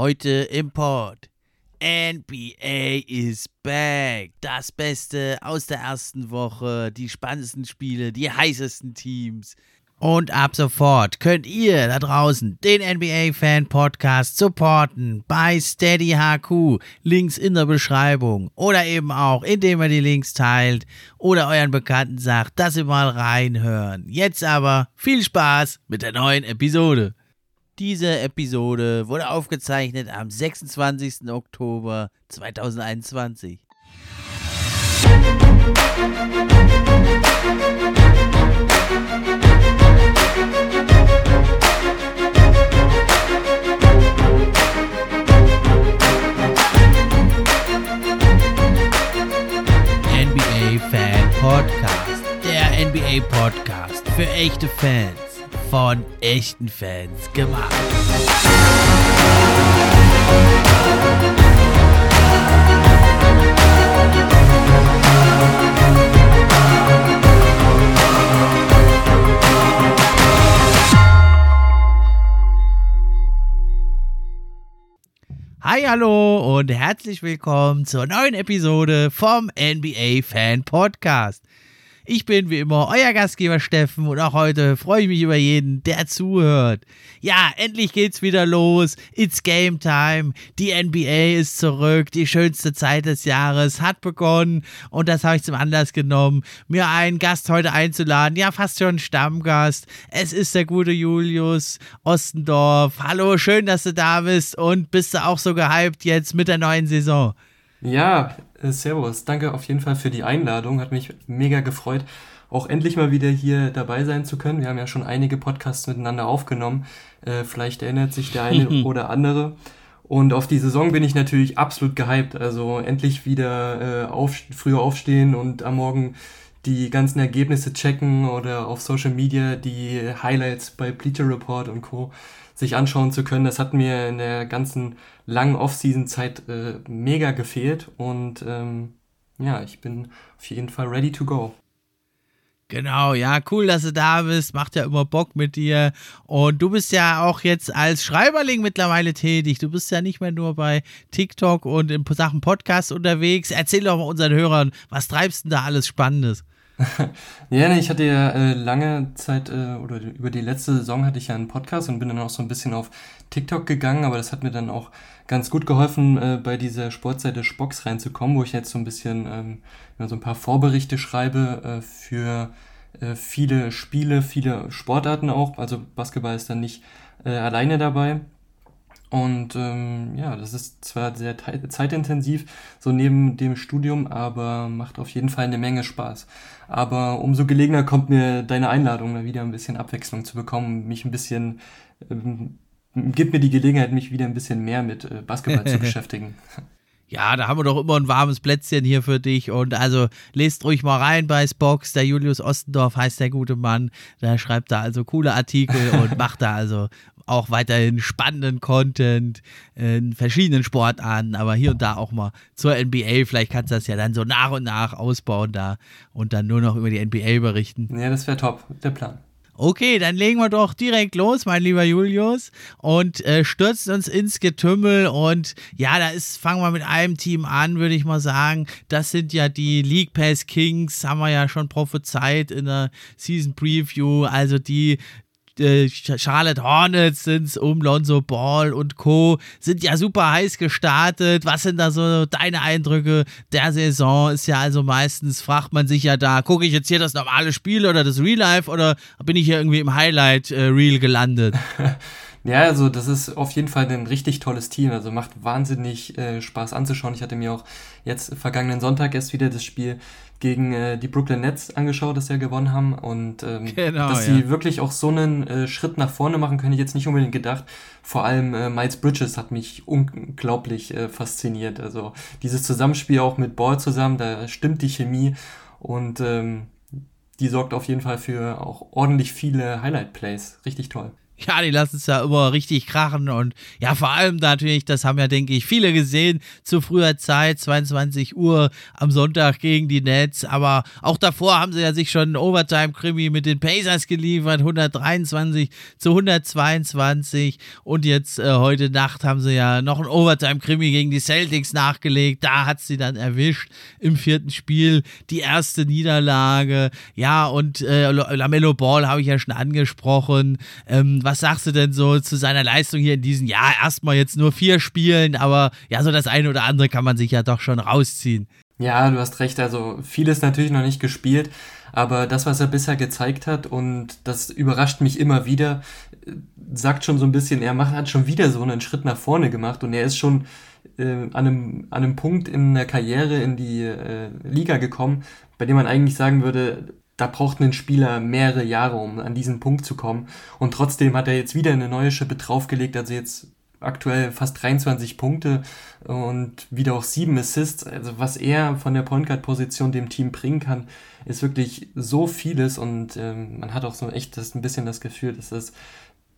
Heute im Pod. NBA is back. Das Beste aus der ersten Woche, die spannendsten Spiele, die heißesten Teams. Und ab sofort könnt ihr da draußen den NBA Fan Podcast supporten bei Steady HQ. Links in der Beschreibung oder eben auch, indem ihr die Links teilt oder euren Bekannten sagt, dass sie mal reinhören. Jetzt aber viel Spaß mit der neuen Episode. Diese Episode wurde aufgezeichnet am 26. Oktober 2021. NBA Fan Podcast. Der NBA Podcast für echte Fans. Von echten Fans gemacht. Hi, hallo und herzlich willkommen zur neuen Episode vom NBA Fan Podcast. Ich bin wie immer euer Gastgeber Steffen und auch heute freue ich mich über jeden, der zuhört. Ja, endlich geht's wieder los. It's Game Time. Die NBA ist zurück. Die schönste Zeit des Jahres hat begonnen und das habe ich zum Anlass genommen, mir einen Gast heute einzuladen. Ja, fast schon Stammgast. Es ist der gute Julius Ostendorf. Hallo, schön, dass du da bist und bist du auch so gehypt jetzt mit der neuen Saison? Ja, äh, servus. Danke auf jeden Fall für die Einladung. Hat mich mega gefreut, auch endlich mal wieder hier dabei sein zu können. Wir haben ja schon einige Podcasts miteinander aufgenommen. Äh, vielleicht erinnert sich der eine oder andere. Und auf die Saison bin ich natürlich absolut gehypt. Also endlich wieder äh, auf, früher aufstehen und am Morgen die ganzen Ergebnisse checken oder auf Social Media die Highlights bei Bleacher Report und Co sich anschauen zu können. Das hat mir in der ganzen langen Off-Season-Zeit äh, mega gefehlt und ähm, ja, ich bin auf jeden Fall ready to go. Genau, ja, cool, dass du da bist. Macht ja immer Bock mit dir. Und du bist ja auch jetzt als Schreiberling mittlerweile tätig. Du bist ja nicht mehr nur bei TikTok und in Sachen Podcast unterwegs. Erzähl doch mal unseren Hörern, was treibst du denn da alles Spannendes? ja, nee, ich hatte ja äh, lange Zeit äh, oder über die letzte Saison hatte ich ja einen Podcast und bin dann auch so ein bisschen auf TikTok gegangen, aber das hat mir dann auch ganz gut geholfen, äh, bei dieser Sportseite Spox reinzukommen, wo ich jetzt so ein bisschen ähm, so ein paar Vorberichte schreibe äh, für äh, viele Spiele, viele Sportarten auch. Also Basketball ist dann nicht äh, alleine dabei. Und ähm, ja, das ist zwar sehr zeitintensiv, so neben dem Studium, aber macht auf jeden Fall eine Menge Spaß. Aber umso gelegener kommt mir deine Einladung, mal wieder ein bisschen Abwechslung zu bekommen, mich ein bisschen, ähm, gibt mir die Gelegenheit, mich wieder ein bisschen mehr mit äh, Basketball zu beschäftigen. Ja, da haben wir doch immer ein warmes Plätzchen hier für dich. Und also lest ruhig mal rein bei Spox. Der Julius Ostendorf heißt der gute Mann. Der schreibt da also coole Artikel und macht da also auch weiterhin spannenden Content in verschiedenen Sportarten, aber hier und da auch mal zur NBA. Vielleicht kannst du das ja dann so nach und nach ausbauen da und dann nur noch über die NBA berichten. Ja, das wäre top, der Plan. Okay, dann legen wir doch direkt los, mein lieber Julius, und äh, stürzen uns ins Getümmel. Und ja, da ist, fangen wir mit einem Team an, würde ich mal sagen. Das sind ja die League Pass Kings, haben wir ja schon prophezeit in der Season Preview. Also die äh, Charlotte Hornets sind um Lonzo Ball und Co. sind ja super heiß gestartet. Was sind da so deine Eindrücke der Saison? Ist ja also meistens, fragt man sich ja da, gucke ich jetzt hier das normale Spiel oder das Real Life oder bin ich hier irgendwie im Highlight äh, Reel gelandet? Ja, also das ist auf jeden Fall ein richtig tolles Team. Also macht wahnsinnig äh, Spaß anzuschauen. Ich hatte mir auch jetzt vergangenen Sonntag erst wieder das Spiel gegen äh, die Brooklyn Nets angeschaut, das sie ja gewonnen haben. Und ähm, genau, dass ja. sie wirklich auch so einen äh, Schritt nach vorne machen, können ich jetzt nicht unbedingt gedacht. Vor allem äh, Miles Bridges hat mich unglaublich äh, fasziniert. Also dieses Zusammenspiel auch mit Ball zusammen, da stimmt die Chemie und ähm, die sorgt auf jeden Fall für auch ordentlich viele Highlight-Plays. Richtig toll. Ja, die lassen es ja immer richtig krachen und ja, vor allem natürlich, das haben ja, denke ich, viele gesehen zu früher Zeit, 22 Uhr am Sonntag gegen die Nets, aber auch davor haben sie ja sich schon einen Overtime-Krimi mit den Pacers geliefert, 123 zu 122 und jetzt äh, heute Nacht haben sie ja noch einen Overtime-Krimi gegen die Celtics nachgelegt, da hat sie dann erwischt im vierten Spiel, die erste Niederlage, ja, und äh, Lamello Ball habe ich ja schon angesprochen, ähm, was sagst du denn so zu seiner Leistung hier in diesem Jahr? Erstmal jetzt nur vier Spielen, aber ja, so das eine oder andere kann man sich ja doch schon rausziehen. Ja, du hast recht. Also vieles natürlich noch nicht gespielt, aber das, was er bisher gezeigt hat und das überrascht mich immer wieder, sagt schon so ein bisschen, er macht, hat schon wieder so einen Schritt nach vorne gemacht und er ist schon äh, an, einem, an einem Punkt in der Karriere in die äh, Liga gekommen, bei dem man eigentlich sagen würde, da braucht ein Spieler mehrere Jahre, um an diesen Punkt zu kommen. Und trotzdem hat er jetzt wieder eine neue Schippe draufgelegt, also jetzt aktuell fast 23 Punkte und wieder auch sieben Assists. Also was er von der Point Guard Position dem Team bringen kann, ist wirklich so vieles und ähm, man hat auch so echt das, ein bisschen das Gefühl, dass das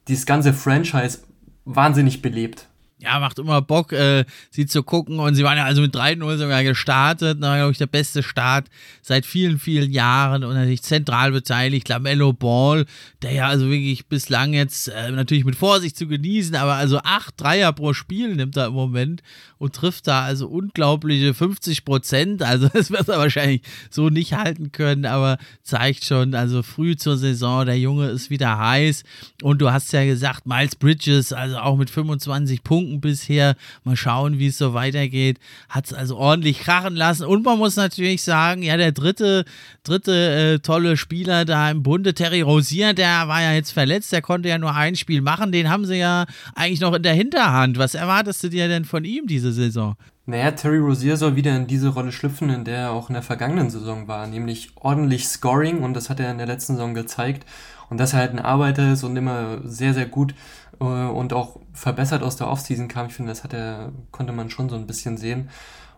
dieses ganze Franchise wahnsinnig belebt ja, macht immer Bock, äh, sie zu gucken. Und sie waren ja also mit 3-0 sogar gestartet. Na, glaube ich, der beste Start seit vielen, vielen Jahren und natürlich zentral beteiligt. Lamello Ball, der ja also wirklich bislang jetzt äh, natürlich mit Vorsicht zu genießen, aber also acht Dreier pro Spiel nimmt er im Moment und trifft da also unglaubliche 50 Prozent. Also das wird er wahrscheinlich so nicht halten können, aber zeigt schon, also früh zur Saison, der Junge ist wieder heiß. Und du hast ja gesagt, Miles Bridges, also auch mit 25 Punkten Punkten bisher. Mal schauen, wie es so weitergeht. Hat es also ordentlich krachen lassen. Und man muss natürlich sagen, ja, der dritte, dritte äh, tolle Spieler da im Bunde, Terry Rosier, der war ja jetzt verletzt, der konnte ja nur ein Spiel machen. Den haben sie ja eigentlich noch in der Hinterhand. Was erwartest du dir denn von ihm diese Saison? Naja, Terry Rozier soll wieder in diese Rolle schlüpfen, in der er auch in der vergangenen Saison war, nämlich ordentlich Scoring und das hat er in der letzten Saison gezeigt. Und dass er halt ein Arbeiter ist und immer sehr, sehr gut äh, und auch verbessert aus der Offseason kam. Ich finde, das hat er, konnte man schon so ein bisschen sehen.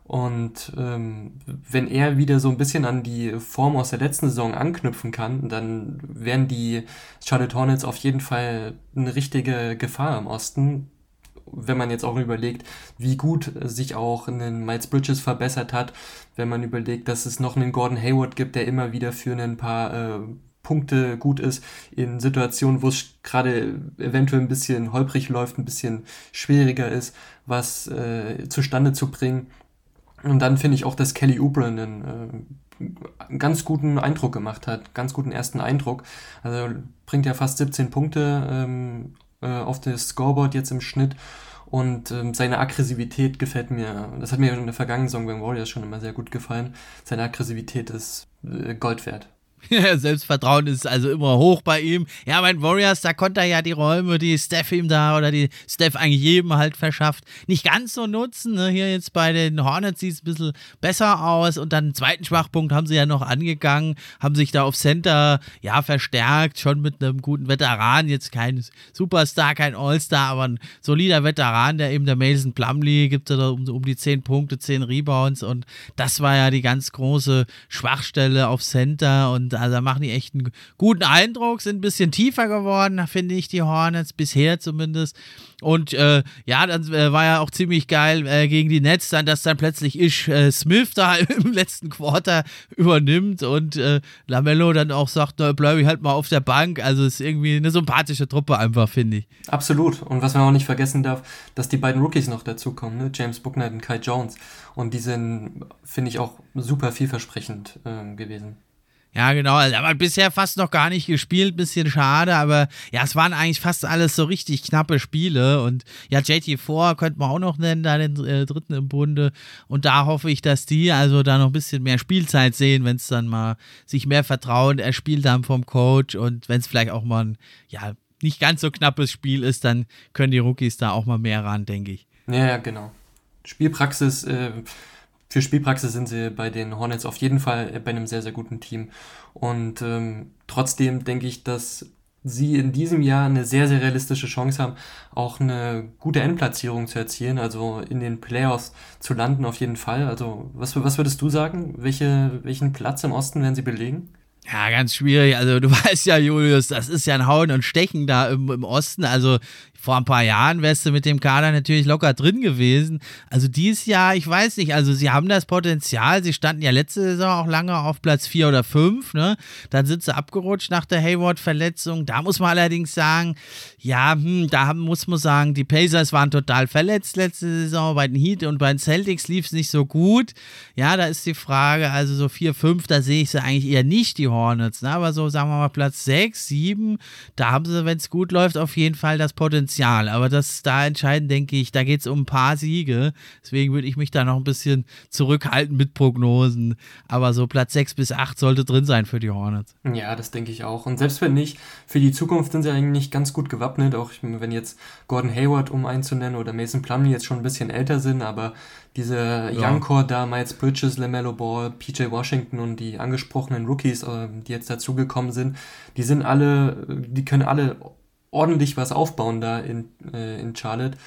Und ähm, wenn er wieder so ein bisschen an die Form aus der letzten Saison anknüpfen kann, dann wären die Charlotte Hornets auf jeden Fall eine richtige Gefahr im Osten. Wenn man jetzt auch überlegt, wie gut sich auch ein Miles Bridges verbessert hat, wenn man überlegt, dass es noch einen Gordon Hayward gibt, der immer wieder für ein paar äh, Punkte gut ist, in Situationen, wo es gerade eventuell ein bisschen holprig läuft, ein bisschen schwieriger ist, was äh, zustande zu bringen. Und dann finde ich auch, dass Kelly Oubre einen äh, ganz guten Eindruck gemacht hat, ganz guten ersten Eindruck. Also bringt ja fast 17 Punkte ähm, äh, auf das Scoreboard jetzt im Schnitt. Und ähm, seine Aggressivität gefällt mir. Das hat mir in der vergangenen Saison beim Warriors schon immer sehr gut gefallen. Seine Aggressivität ist äh, Gold wert. Selbstvertrauen ist also immer hoch bei ihm. Ja, mein Warriors, da konnte er ja die Räume, die Steph ihm da oder die Steph eigentlich jedem halt verschafft, nicht ganz so nutzen. Ne? Hier jetzt bei den Hornets sieht es ein bisschen besser aus und dann einen zweiten Schwachpunkt haben sie ja noch angegangen, haben sich da auf Center ja verstärkt, schon mit einem guten Veteran, jetzt kein Superstar, kein All-Star, aber ein solider Veteran, der eben der Mason Plumley gibt da um, um die 10 Punkte, 10 Rebounds und das war ja die ganz große Schwachstelle auf Center und also machen die echt einen guten Eindruck, sind ein bisschen tiefer geworden, finde ich, die Hornets, bisher zumindest. Und äh, ja, dann äh, war ja auch ziemlich geil äh, gegen die Nets, dann, dass dann plötzlich Ish äh, Smith da im letzten Quarter übernimmt und äh, Lamello dann auch sagt, na, bleib ich halt mal auf der Bank. Also ist irgendwie eine sympathische Truppe einfach, finde ich. Absolut. Und was man auch nicht vergessen darf, dass die beiden Rookies noch dazukommen, ne? James Booknight und Kai Jones. Und die sind, finde ich, auch super vielversprechend äh, gewesen. Ja, genau. Also, aber bisher fast noch gar nicht gespielt, bisschen schade, aber ja, es waren eigentlich fast alles so richtig knappe Spiele und ja, JT4 könnte man auch noch nennen, da den äh, dritten im Bunde und da hoffe ich, dass die also da noch ein bisschen mehr Spielzeit sehen, wenn es dann mal sich mehr Vertrauen erspielt haben vom Coach und wenn es vielleicht auch mal ein, ja, nicht ganz so knappes Spiel ist, dann können die Rookies da auch mal mehr ran, denke ich. Ja, genau. Spielpraxis, äh, für Spielpraxis sind sie bei den Hornets auf jeden Fall bei einem sehr, sehr guten Team. Und ähm, trotzdem denke ich, dass sie in diesem Jahr eine sehr, sehr realistische Chance haben, auch eine gute Endplatzierung zu erzielen, also in den Playoffs zu landen auf jeden Fall. Also was, was würdest du sagen? Welche, welchen Platz im Osten werden sie belegen? Ja, ganz schwierig. Also du weißt ja, Julius, das ist ja ein Hauen und Stechen da im, im Osten. Also vor ein paar Jahren wärst du mit dem Kader natürlich locker drin gewesen. Also dieses Jahr, ich weiß nicht, also sie haben das Potenzial. Sie standen ja letzte Saison auch lange auf Platz 4 oder 5, ne? Dann sind sie abgerutscht nach der Hayward-Verletzung. Da muss man allerdings sagen, ja, hm, da muss man sagen, die Pacers waren total verletzt letzte Saison. Bei den Heat und bei den Celtics lief es nicht so gut. Ja, da ist die Frage, also so 4, 5, da sehe ich sie eigentlich eher nicht, die Hornets. Ne? Aber so, sagen wir mal, Platz 6, 7, da haben sie, wenn es gut läuft, auf jeden Fall das Potenzial Potenzial, aber das da entscheidend, denke ich, da geht es um ein paar Siege. Deswegen würde ich mich da noch ein bisschen zurückhalten mit Prognosen. Aber so Platz 6 bis 8 sollte drin sein für die Hornets. Ja, das denke ich auch. Und selbst wenn nicht, für die Zukunft sind sie eigentlich ganz gut gewappnet. Auch wenn jetzt Gordon Hayward, um einzunennen, oder Mason Plumlee jetzt schon ein bisschen älter sind, aber diese ja. Young Core da, Miles Bridges, LaMelo Ball, PJ Washington und die angesprochenen Rookies, äh, die jetzt dazugekommen sind, die sind alle, die können alle ordentlich was aufbauen da in, äh, in Charlotte.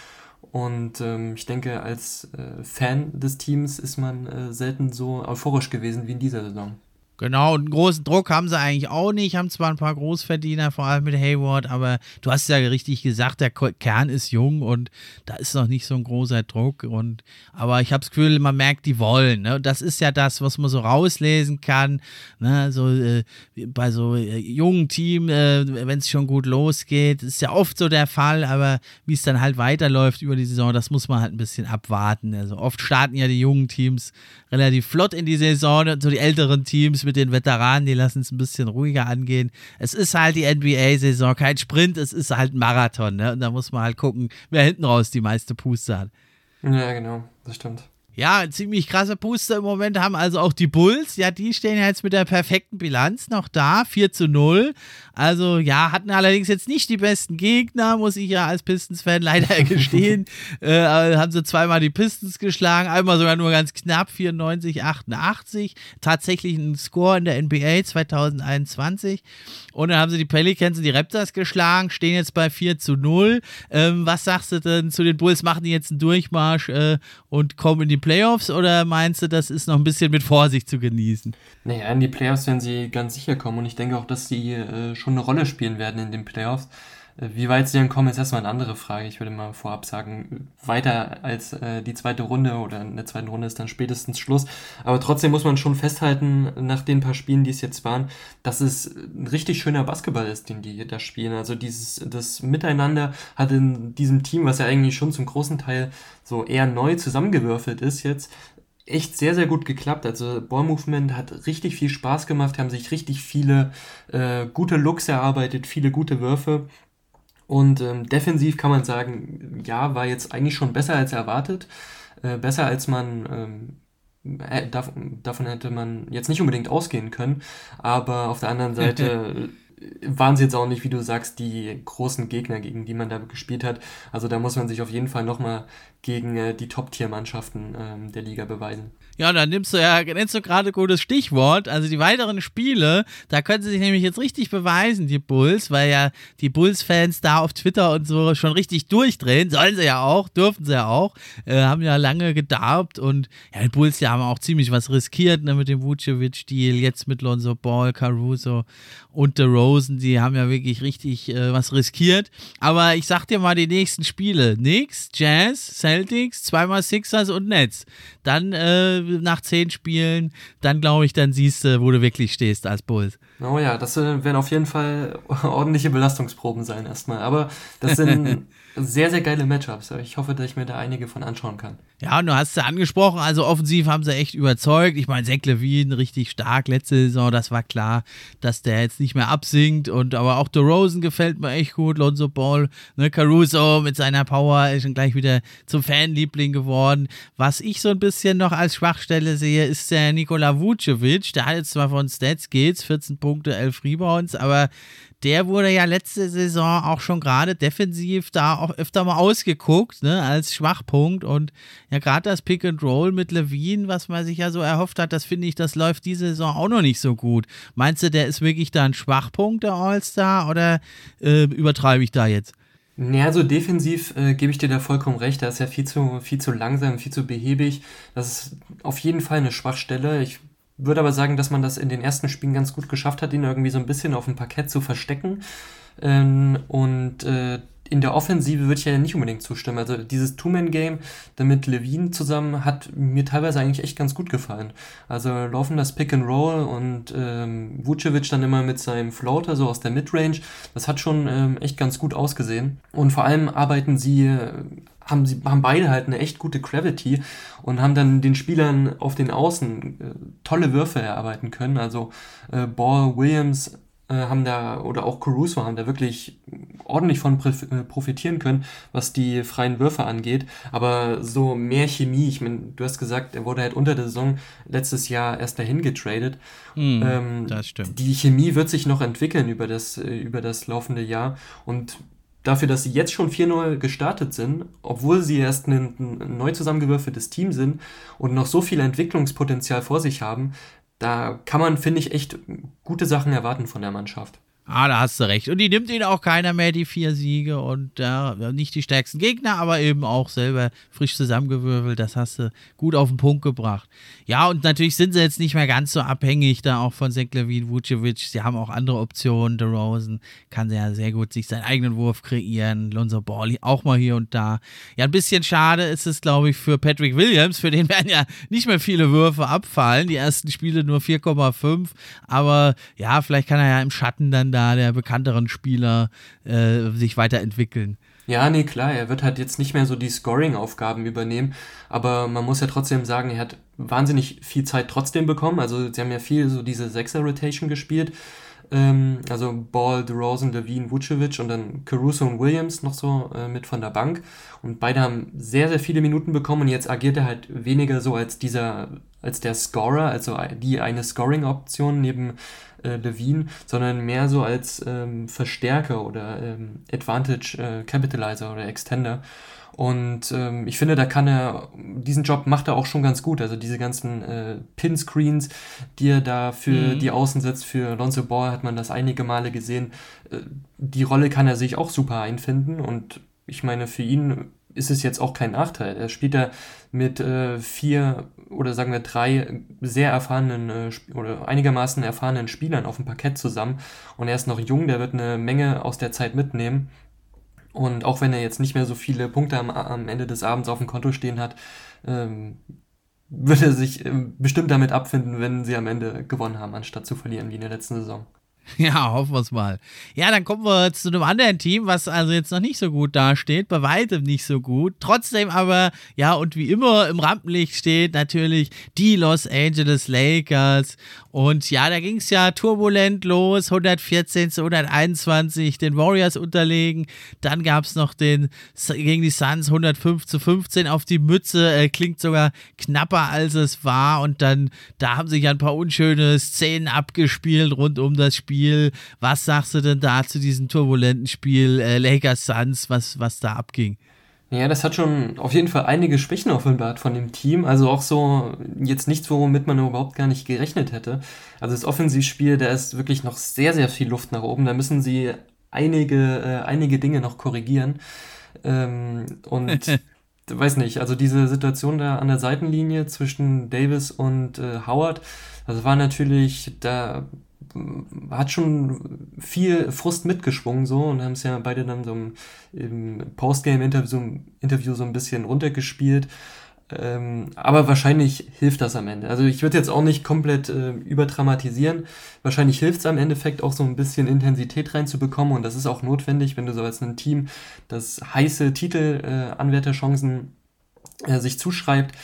Und ähm, ich denke, als äh, Fan des Teams ist man äh, selten so euphorisch gewesen wie in dieser Saison. Genau, und einen großen Druck haben sie eigentlich auch nicht, haben zwar ein paar Großverdiener, vor allem mit Hayward, aber du hast ja richtig gesagt, der Kern ist jung und da ist noch nicht so ein großer Druck. Und, aber ich habe das Gefühl, man merkt, die wollen. Ne? Das ist ja das, was man so rauslesen kann. Ne? So, äh, bei so äh, jungen Teams, äh, wenn es schon gut losgeht, ist ja oft so der Fall, aber wie es dann halt weiterläuft über die Saison, das muss man halt ein bisschen abwarten. Also oft starten ja die jungen Teams relativ flott in die Saison so die älteren Teams mit den Veteranen, die lassen es ein bisschen ruhiger angehen. Es ist halt die NBA-Saison, kein Sprint, es ist halt ein Marathon. Ne? Und da muss man halt gucken, wer hinten raus die meiste Puste hat. Ja, genau, das stimmt. Ja, ziemlich krasse Puste im Moment haben also auch die Bulls. Ja, die stehen ja jetzt mit der perfekten Bilanz noch da, 4 zu 0. Also ja, hatten allerdings jetzt nicht die besten Gegner, muss ich ja als Pistons-Fan leider gestehen. äh, haben sie zweimal die Pistons geschlagen, einmal sogar nur ganz knapp, 94, 88. Tatsächlich ein Score in der NBA 2021. Und dann haben sie die Pelicans und die Raptors geschlagen, stehen jetzt bei 4 zu 0. Ähm, was sagst du denn zu den Bulls? Machen die jetzt einen Durchmarsch äh, und kommen in die Playoffs oder meinst du, das ist noch ein bisschen mit Vorsicht zu genießen? Naja, in die Playoffs werden sie ganz sicher kommen und ich denke auch, dass sie äh, schon eine Rolle spielen werden in den Playoffs. Wie weit sie dann kommen, ist erstmal eine andere Frage. Ich würde mal vorab sagen, weiter als äh, die zweite Runde oder in der zweiten Runde ist dann spätestens Schluss. Aber trotzdem muss man schon festhalten, nach den paar Spielen, die es jetzt waren, dass es ein richtig schöner Basketball ist, den die da spielen. Also dieses, das Miteinander hat in diesem Team, was ja eigentlich schon zum großen Teil so eher neu zusammengewürfelt ist jetzt, echt sehr, sehr gut geklappt. Also Ball Movement hat richtig viel Spaß gemacht, haben sich richtig viele äh, gute Looks erarbeitet, viele gute Würfe. Und ähm, defensiv kann man sagen, ja, war jetzt eigentlich schon besser als erwartet. Äh, besser als man ähm, äh, davon hätte man jetzt nicht unbedingt ausgehen können. Aber auf der anderen Seite waren sie jetzt auch nicht, wie du sagst, die großen Gegner, gegen die man da gespielt hat. Also da muss man sich auf jeden Fall nochmal gegen äh, die Top-Tier-Mannschaften ähm, der Liga beweisen. Ja, dann nimmst du ja, nennst du gerade gutes Stichwort. Also die weiteren Spiele, da können sie sich nämlich jetzt richtig beweisen, die Bulls, weil ja die Bulls-Fans da auf Twitter und so schon richtig durchdrehen. Sollen sie ja auch, dürfen sie ja auch. Äh, haben ja lange gedarbt und ja, die Bulls, die haben auch ziemlich was riskiert ne, mit dem Vucevic-Deal, jetzt mit Lonzo Ball, Caruso und DeRozan. Die haben ja wirklich richtig äh, was riskiert. Aber ich sag dir mal die nächsten Spiele. Knicks, Jazz, Celtics, zweimal Sixers und Nets. Dann äh, nach zehn Spielen, dann glaube ich, dann siehst du, wo du wirklich stehst als Bulls. Oh ja, das werden auf jeden Fall ordentliche Belastungsproben sein erstmal. Aber das sind sehr, sehr geile Matchups. Ich hoffe, dass ich mir da einige von anschauen kann. Ja, und du hast es angesprochen, also offensiv haben sie echt überzeugt. Ich meine, Zach Levine richtig stark letzte Saison, das war klar, dass der jetzt nicht mehr absinkt. Und aber auch Rosen gefällt mir echt gut. Lonzo Ball, ne, Caruso mit seiner Power ist schon gleich wieder zum Fanliebling geworden. Was ich so ein bisschen noch als Schwachstelle sehe, ist der Nikola Vucevic. Der hat jetzt zwar von Stats geht's, 14 Punkte, 11 Rebounds, aber der wurde ja letzte Saison auch schon gerade defensiv da auch öfter mal ausgeguckt, ne, als Schwachpunkt. Und ja, gerade das Pick and Roll mit Levine, was man sich ja so erhofft hat, das finde ich, das läuft diese Saison auch noch nicht so gut. Meinst du, der ist wirklich da ein Schwachpunkt, der All-Star, oder äh, übertreibe ich da jetzt? Naja, so defensiv äh, gebe ich dir da vollkommen recht. Da ist ja viel zu, viel zu langsam, viel zu behäbig. Das ist auf jeden Fall eine Schwachstelle. Ich würde aber sagen, dass man das in den ersten Spielen ganz gut geschafft hat, ihn irgendwie so ein bisschen auf dem Parkett zu verstecken. Ähm, und äh, in der Offensive würde ich ja nicht unbedingt zustimmen. Also dieses Two-Man-Game damit Levine zusammen hat mir teilweise eigentlich echt ganz gut gefallen. Also laufen das Pick and Roll und ähm, Vucevic dann immer mit seinem Floater so aus der Midrange. Das hat schon ähm, echt ganz gut ausgesehen. Und vor allem arbeiten sie haben sie haben beide halt eine echt gute Gravity und haben dann den Spielern auf den Außen äh, tolle Würfe erarbeiten können. Also äh, Ball, Williams äh, haben da oder auch Caruso haben da wirklich ordentlich von äh, profitieren können, was die freien Würfe angeht. Aber so mehr Chemie, ich meine, du hast gesagt, er wurde halt unter der Saison letztes Jahr erst dahin getradet. Mm, ähm, das stimmt. Die Chemie wird sich noch entwickeln über das, äh, über das laufende Jahr und dafür, dass sie jetzt schon 4-0 gestartet sind, obwohl sie erst ein, ein neu zusammengewürfeltes Team sind und noch so viel Entwicklungspotenzial vor sich haben, da kann man, finde ich, echt gute Sachen erwarten von der Mannschaft. Ah, da hast du recht. Und die nimmt ihnen auch keiner mehr, die vier Siege. Und ja, nicht die stärksten Gegner, aber eben auch selber frisch zusammengewürfelt. Das hast du gut auf den Punkt gebracht. Ja, und natürlich sind sie jetzt nicht mehr ganz so abhängig da auch von Seklevin Vucevic. Sie haben auch andere Optionen. Der Rosen kann ja sehr gut sich seinen eigenen Wurf kreieren. Lonzo Ball auch mal hier und da. Ja, ein bisschen schade ist es, glaube ich, für Patrick Williams. Für den werden ja nicht mehr viele Würfe abfallen. Die ersten Spiele nur 4,5. Aber ja, vielleicht kann er ja im Schatten dann da der bekannteren Spieler äh, sich weiterentwickeln. Ja, nee, klar, er wird halt jetzt nicht mehr so die Scoring-Aufgaben übernehmen, aber man muss ja trotzdem sagen, er hat wahnsinnig viel Zeit trotzdem bekommen. Also sie haben ja viel so diese Sechser-Rotation gespielt. Ähm, also Ball, DeRozan, Levine, Vucevic und dann Caruso und Williams noch so äh, mit von der Bank. Und beide haben sehr, sehr viele Minuten bekommen und jetzt agiert er halt weniger so als dieser, als der Scorer, also die eine Scoring-Option neben äh, Levine, sondern mehr so als ähm, Verstärker oder ähm, Advantage äh, Capitalizer oder Extender. Und ähm, ich finde, da kann er, diesen Job macht er auch schon ganz gut. Also diese ganzen äh, Pin-Screens, die er da für mhm. die Außen setzt, für Lonzo Ball hat man das einige Male gesehen. Äh, die Rolle kann er sich auch super einfinden und ich meine, für ihn ist es jetzt auch kein Nachteil. Er spielt da mit äh, vier oder sagen wir drei sehr erfahrenen äh, oder einigermaßen erfahrenen Spielern auf dem Parkett zusammen und er ist noch jung, der wird eine Menge aus der Zeit mitnehmen. Und auch wenn er jetzt nicht mehr so viele Punkte am, am Ende des Abends auf dem Konto stehen hat, ähm, wird er sich ähm, bestimmt damit abfinden, wenn sie am Ende gewonnen haben, anstatt zu verlieren wie in der letzten Saison. Ja, hoffen wir es mal. Ja, dann kommen wir zu einem anderen Team, was also jetzt noch nicht so gut dasteht, bei weitem nicht so gut. Trotzdem aber, ja, und wie immer im Rampenlicht steht natürlich die Los Angeles Lakers. Und ja, da ging es ja turbulent los, 114 zu 121, den Warriors unterlegen. Dann gab es noch den gegen die Suns 105 zu 15 auf die Mütze. Äh, klingt sogar knapper, als es war. Und dann, da haben sich ein paar unschöne Szenen abgespielt rund um das Spiel. Spiel. Was sagst du denn da zu diesem turbulenten Spiel äh, Lakers Suns, was, was da abging? Ja, das hat schon auf jeden Fall einige Schwächen offenbart von dem Team. Also auch so jetzt nichts, womit man überhaupt gar nicht gerechnet hätte. Also das Offensivspiel, da ist wirklich noch sehr, sehr viel Luft nach oben. Da müssen sie einige, äh, einige Dinge noch korrigieren. Ähm, und weiß nicht, also diese Situation da an der Seitenlinie zwischen Davis und äh, Howard, das war natürlich, da hat schon viel Frust mitgeschwungen so und haben es ja beide dann so im, Postgame-Interview Interview so ein bisschen runtergespielt. Ähm, aber wahrscheinlich hilft das am Ende. Also ich würde jetzt auch nicht komplett äh, überdramatisieren. Wahrscheinlich hilft es am Endeffekt auch so ein bisschen Intensität reinzubekommen und das ist auch notwendig, wenn du so als ein Team das heiße Titelanwärterchancen äh, äh, sich zuschreibt,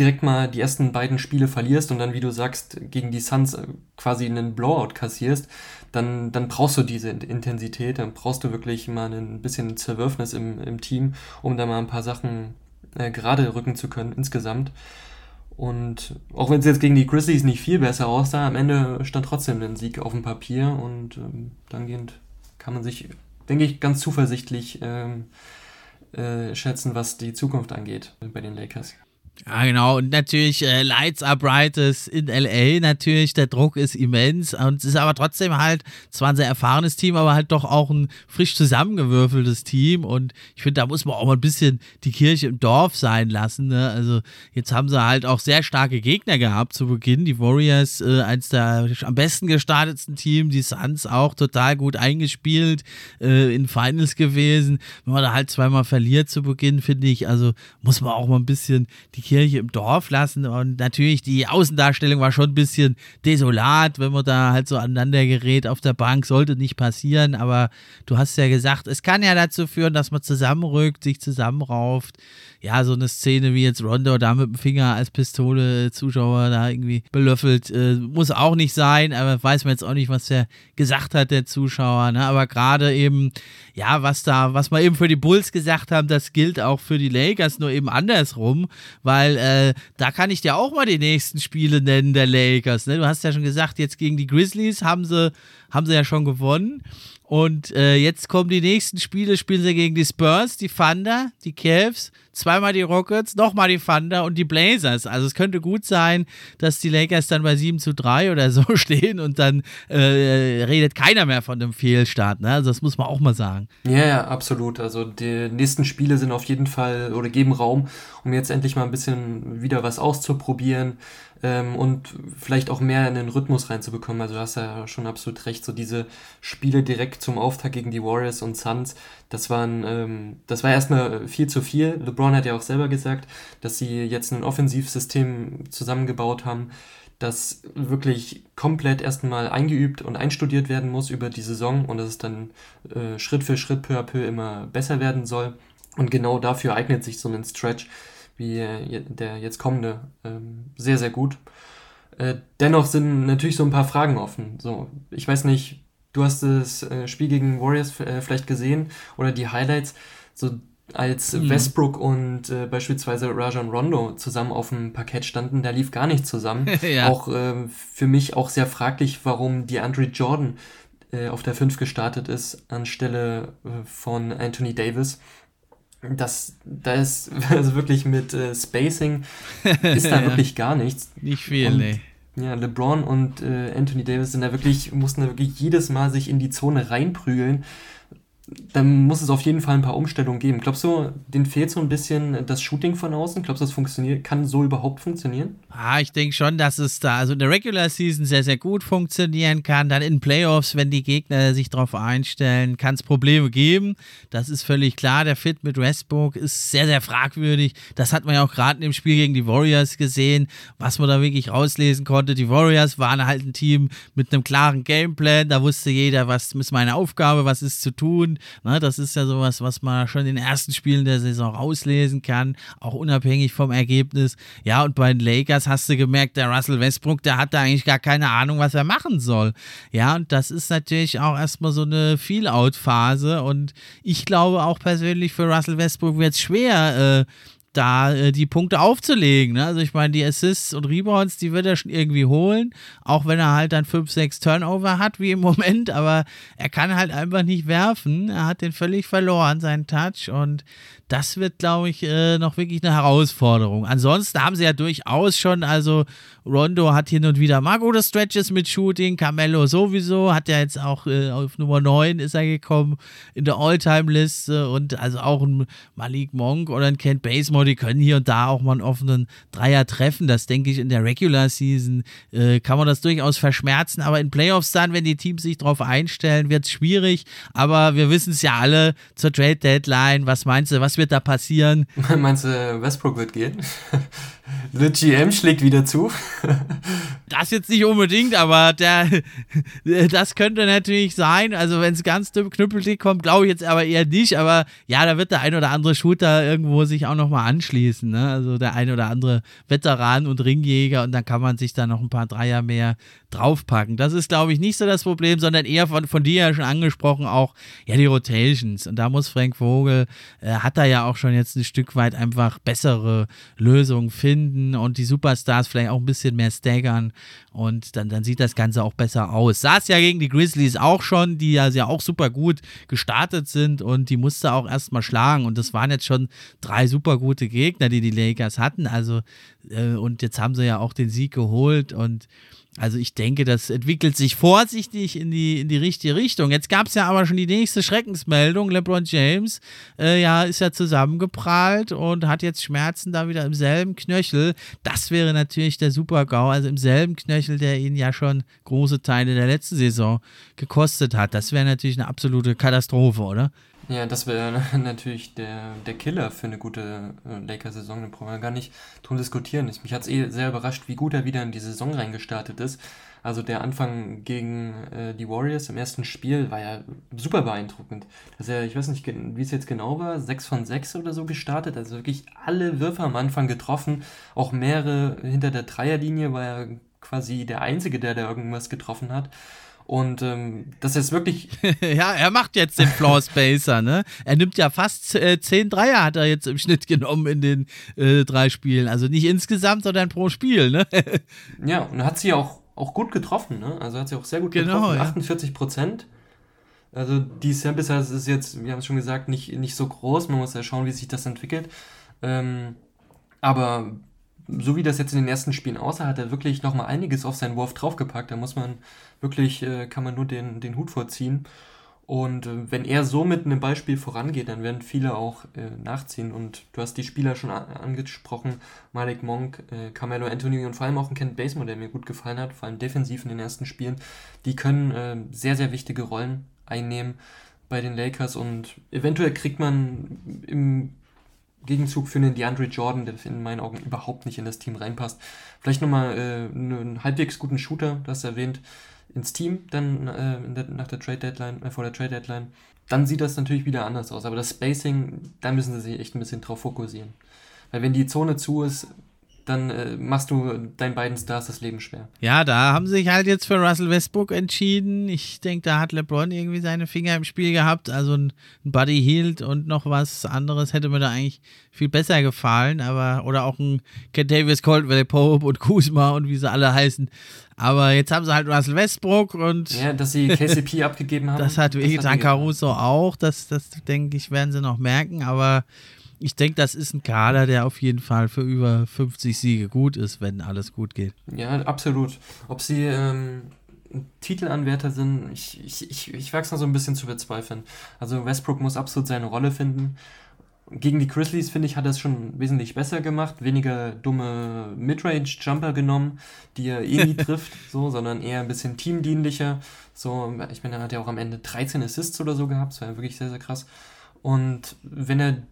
direkt mal die ersten beiden Spiele verlierst und dann, wie du sagst, gegen die Suns äh, quasi einen Blowout kassierst, dann, dann brauchst du diese Intensität, dann brauchst du wirklich mal ein bisschen Zerwürfnis im, im Team, um da mal ein paar Sachen äh, gerade rücken zu können insgesamt. Und auch wenn es jetzt gegen die Grizzlies nicht viel besser aussah, am Ende stand trotzdem ein Sieg auf dem Papier und ähm, dann kann man sich, denke ich, ganz zuversichtlich ähm, äh, schätzen, was die Zukunft angeht bei den Lakers. Ja, genau. Und natürlich äh, Lights are brightest in LA. Natürlich, der Druck ist immens. Und es ist aber trotzdem halt zwar ein sehr erfahrenes Team, aber halt doch auch ein frisch zusammengewürfeltes Team. Und ich finde, da muss man auch mal ein bisschen die Kirche im Dorf sein lassen. Ne? Also, jetzt haben sie halt auch sehr starke Gegner gehabt zu Beginn. Die Warriors, äh, eins der am besten gestartetsten Team. Die Suns auch total gut eingespielt äh, in Finals gewesen. Wenn man da halt zweimal verliert zu Beginn, finde ich, also muss man auch mal ein bisschen die Kirche im Dorf lassen. Und natürlich, die Außendarstellung war schon ein bisschen desolat, wenn man da halt so aneinander gerät auf der Bank. Sollte nicht passieren, aber du hast ja gesagt, es kann ja dazu führen, dass man zusammenrückt, sich zusammenrauft. Ja, so eine Szene wie jetzt Rondo da mit dem Finger als Pistole Zuschauer da irgendwie belöffelt, äh, muss auch nicht sein, aber weiß man jetzt auch nicht, was der gesagt hat, der Zuschauer. Ne? Aber gerade eben, ja, was da, was man eben für die Bulls gesagt haben, das gilt auch für die Lakers, nur eben andersrum, weil äh, da kann ich dir auch mal die nächsten Spiele nennen, der Lakers. Ne? Du hast ja schon gesagt, jetzt gegen die Grizzlies haben sie, haben sie ja schon gewonnen. Und äh, jetzt kommen die nächsten Spiele, spielen sie gegen die Spurs, die Thunder, die Cavs, zweimal die Rockets, nochmal die Thunder und die Blazers. Also es könnte gut sein, dass die Lakers dann bei 7 zu 3 oder so stehen und dann äh, redet keiner mehr von dem Fehlstart. Ne? Also das muss man auch mal sagen. Ja, ja, absolut. Also die nächsten Spiele sind auf jeden Fall oder geben Raum, um jetzt endlich mal ein bisschen wieder was auszuprobieren ähm, und vielleicht auch mehr in den Rhythmus reinzubekommen. Also du hast ja schon absolut recht, so diese Spiele direkt zum Auftakt gegen die Warriors und Suns, das waren, ähm, das war erstmal viel zu viel. LeBron hat ja auch selber gesagt, dass sie jetzt ein Offensivsystem zusammengebaut haben, das wirklich komplett erstmal eingeübt und einstudiert werden muss über die Saison und dass es dann äh, Schritt für Schritt peu à peu immer besser werden soll. Und genau dafür eignet sich so ein Stretch wie der jetzt kommende ähm, sehr, sehr gut. Äh, dennoch sind natürlich so ein paar Fragen offen. So, ich weiß nicht, du hast das äh, Spiel gegen Warriors äh, vielleicht gesehen oder die Highlights. So als mhm. Westbrook und äh, beispielsweise Rajon Rondo zusammen auf dem Parkett standen, da lief gar nichts zusammen. ja. Auch äh, für mich auch sehr fraglich, warum die Andre Jordan äh, auf der 5 gestartet ist anstelle von Anthony Davis das, da ist also wirklich mit äh, Spacing ist da ja. wirklich gar nichts. Nicht viel, nee. Ja, LeBron und äh, Anthony Davis sind da wirklich, mussten da wirklich jedes Mal sich in die Zone reinprügeln dann muss es auf jeden Fall ein paar Umstellungen geben. Glaubst du, denen fehlt so ein bisschen das Shooting von außen? Glaubst du, das funktioniert, kann so überhaupt funktionieren? Ah, ich denke schon, dass es da also in der Regular Season sehr, sehr gut funktionieren kann. Dann in Playoffs, wenn die Gegner sich darauf einstellen, kann es Probleme geben. Das ist völlig klar. Der Fit mit Westbrook ist sehr, sehr fragwürdig. Das hat man ja auch gerade im Spiel gegen die Warriors gesehen, was man da wirklich rauslesen konnte. Die Warriors waren halt ein Team mit einem klaren Gameplan. Da wusste jeder, was ist meine Aufgabe, was ist zu tun. Ne, das ist ja sowas, was man schon in den ersten Spielen der Saison rauslesen kann, auch unabhängig vom Ergebnis. Ja, und bei den Lakers hast du gemerkt, der Russell Westbrook, der hat da eigentlich gar keine Ahnung, was er machen soll. Ja, und das ist natürlich auch erstmal so eine Feel-Out-Phase. Und ich glaube auch persönlich für Russell Westbrook wird es schwer, äh, da äh, die Punkte aufzulegen. Ne? Also ich meine, die Assists und Rebounds, die wird er schon irgendwie holen, auch wenn er halt dann 5, 6 Turnover hat, wie im Moment, aber er kann halt einfach nicht werfen. Er hat den völlig verloren, seinen Touch und das wird, glaube ich, äh, noch wirklich eine Herausforderung. Ansonsten haben sie ja durchaus schon, also Rondo hat hin und wieder mal gute Stretches mit Shooting, Carmelo sowieso, hat ja jetzt auch äh, auf Nummer 9 ist er gekommen in der All-Time-Liste und also auch ein Malik Monk oder ein Kent Bazemore, die können hier und da auch mal einen offenen Dreier treffen. Das denke ich in der Regular Season äh, kann man das durchaus verschmerzen, aber in Playoffs dann, wenn die Teams sich darauf einstellen, wird es schwierig, aber wir wissen es ja alle zur Trade Deadline. Was meinst du, was wird da passieren? Meinst du, Westbrook wird gehen? The GM schlägt wieder zu. das jetzt nicht unbedingt, aber der, das könnte natürlich sein. Also, wenn es ganz knüppelig kommt, glaube ich jetzt aber eher nicht. Aber ja, da wird der ein oder andere Shooter irgendwo sich auch nochmal anschließen. Ne? Also, der ein oder andere Veteran und Ringjäger und dann kann man sich da noch ein paar Dreier mehr draufpacken. Das ist, glaube ich, nicht so das Problem, sondern eher von, von dir ja schon angesprochen auch, ja, die Rotations. Und da muss Frank Vogel, äh, hat er ja auch schon jetzt ein Stück weit einfach bessere Lösungen finden und die Superstars vielleicht auch ein bisschen mehr staggern. und dann, dann sieht das Ganze auch besser aus. Saß ja gegen die Grizzlies auch schon, die ja, ja auch super gut gestartet sind und die musste auch erstmal schlagen und das waren jetzt schon drei super gute Gegner, die die Lakers hatten, also äh, und jetzt haben sie ja auch den Sieg geholt und also ich denke, das entwickelt sich vorsichtig in die, in die richtige Richtung. Jetzt gab es ja aber schon die nächste Schreckensmeldung. LeBron James äh, ja, ist ja zusammengeprallt und hat jetzt Schmerzen da wieder im selben Knöchel. Das wäre natürlich der Super-GAU, also im selben Knöchel, der ihn ja schon große Teile der letzten Saison gekostet hat. Das wäre natürlich eine absolute Katastrophe, oder? Ja, das wäre natürlich der, der Killer für eine gute äh, Lakers-Saison. Da brauchen wir gar nicht drum diskutieren. Ich, mich hat es eh sehr überrascht, wie gut er wieder in die Saison reingestartet ist. Also der Anfang gegen äh, die Warriors im ersten Spiel war ja super beeindruckend. Dass er, ich weiß nicht, wie es jetzt genau war, 6 von 6 oder so gestartet. Also wirklich alle Würfe am Anfang getroffen. Auch mehrere hinter der Dreierlinie war er quasi der Einzige, der da irgendwas getroffen hat. Und ähm, das ist wirklich. ja, er macht jetzt den Floor Spacer, ne? Er nimmt ja fast äh, 10 Dreier, hat er jetzt im Schnitt genommen in den äh, drei Spielen. Also nicht insgesamt, sondern pro Spiel, ne? ja, und hat sie auch, auch gut getroffen, ne? Also hat sie auch sehr gut genau, getroffen. Ja. 48 Prozent. Also die Sample Size ist jetzt, wir haben es schon gesagt, nicht, nicht so groß. Man muss ja schauen, wie sich das entwickelt. Ähm, aber so wie das jetzt in den ersten Spielen aussah, hat er wirklich nochmal einiges auf seinen Wurf draufgepackt. Da muss man wirklich, äh, kann man nur den, den Hut vorziehen. Und äh, wenn er so mit einem Beispiel vorangeht, dann werden viele auch äh, nachziehen. Und du hast die Spieler schon angesprochen, Malik Monk, äh, Carmelo Anthony und vor allem auch ein Kent Basemore, der mir gut gefallen hat, vor allem defensiv in den ersten Spielen. Die können äh, sehr, sehr wichtige Rollen einnehmen bei den Lakers und eventuell kriegt man im Gegenzug für einen DeAndre Jordan, der in meinen Augen überhaupt nicht in das Team reinpasst. Vielleicht nochmal äh, einen halbwegs guten Shooter, das erwähnt, ins Team dann äh, der, nach der Trade Deadline, äh, vor der Trade Deadline. Dann sieht das natürlich wieder anders aus. Aber das Spacing, da müssen sie sich echt ein bisschen drauf fokussieren. Weil wenn die Zone zu ist, dann äh, machst du deinen beiden Stars das Leben schwer. Ja, da haben sie sich halt jetzt für Russell Westbrook entschieden. Ich denke, da hat LeBron irgendwie seine Finger im Spiel gehabt. Also ein Buddy Hield und noch was anderes hätte mir da eigentlich viel besser gefallen. Aber, oder auch ein Kentavious Caldwell Pope und Kuzma und wie sie alle heißen. Aber jetzt haben sie halt Russell Westbrook und. Ja, dass sie KCP abgegeben haben. Das hat wehgetan, Caruso auch. Das, das denke ich, werden sie noch merken. Aber ich denke, das ist ein Kader, der auf jeden Fall für über 50 Siege gut ist, wenn alles gut geht. Ja, absolut. Ob sie ähm, Titelanwärter sind, ich, ich, ich, ich es noch so ein bisschen zu bezweifeln. Also Westbrook muss absolut seine Rolle finden. Gegen die Grizzlies, finde ich, hat er es schon wesentlich besser gemacht. Weniger dumme Midrange-Jumper genommen, die er eh nie trifft, so, sondern eher ein bisschen teamdienlicher. So, ich meine, er hat ja auch am Ende 13 Assists oder so gehabt. Das war ja wirklich sehr, sehr krass. Und wenn er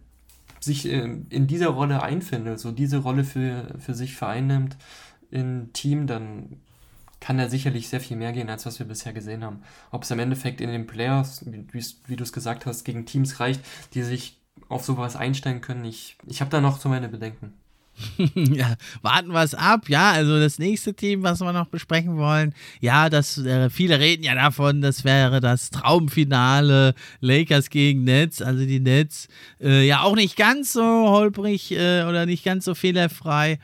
sich äh, in dieser Rolle einfindet, so diese Rolle für, für sich vereinnimmt im Team, dann kann er sicherlich sehr viel mehr gehen, als was wir bisher gesehen haben. Ob es im Endeffekt in den Playoffs, wie, wie du es gesagt hast, gegen Teams reicht, die sich auf sowas einstellen können, ich, ich habe da noch so meine Bedenken. ja, warten wir es ab. Ja, also das nächste Team, was wir noch besprechen wollen, ja, das äh, viele reden ja davon, das wäre das Traumfinale Lakers gegen Nets. Also die Nets äh, ja auch nicht ganz so holprig äh, oder nicht ganz so fehlerfrei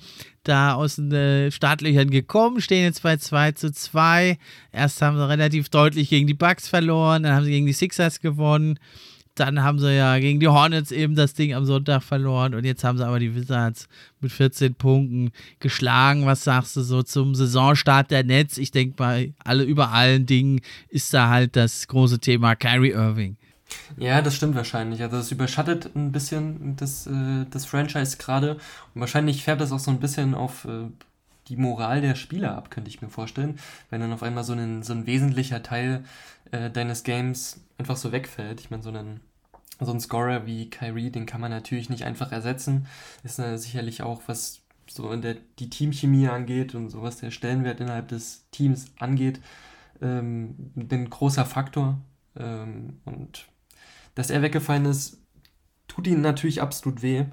da aus den äh, Startlöchern gekommen, stehen jetzt bei 2 zu 2. Erst haben sie relativ deutlich gegen die Bucks verloren, dann haben sie gegen die Sixers gewonnen. Dann haben sie ja gegen die Hornets eben das Ding am Sonntag verloren und jetzt haben sie aber die Wizards mit 14 Punkten geschlagen. Was sagst du so zum Saisonstart der Nets? Ich denke, bei alle über allen Dingen ist da halt das große Thema Kyrie Irving. Ja, das stimmt wahrscheinlich. Also es überschattet ein bisschen das, äh, das Franchise gerade und wahrscheinlich färbt das auch so ein bisschen auf äh, die Moral der Spieler ab, könnte ich mir vorstellen, wenn dann auf einmal so ein, so ein wesentlicher Teil äh, deines Games einfach so wegfällt. Ich meine, so einen so ein Scorer wie Kyrie, den kann man natürlich nicht einfach ersetzen. Ist äh, sicherlich auch, was so in der, die Teamchemie angeht und so was der Stellenwert innerhalb des Teams angeht, ähm, ein großer Faktor. Ähm, und dass er weggefallen ist, tut ihnen natürlich absolut weh.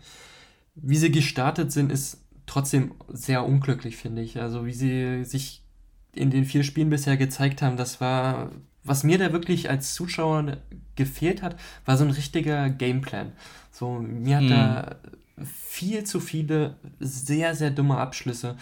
Wie sie gestartet sind, ist trotzdem sehr unglücklich, finde ich. Also wie sie sich in den vier Spielen bisher gezeigt haben, das war was mir da wirklich als Zuschauer gefehlt hat, war so ein richtiger Gameplan. So, mir hat mhm. da viel zu viele sehr, sehr dumme Abschlüsse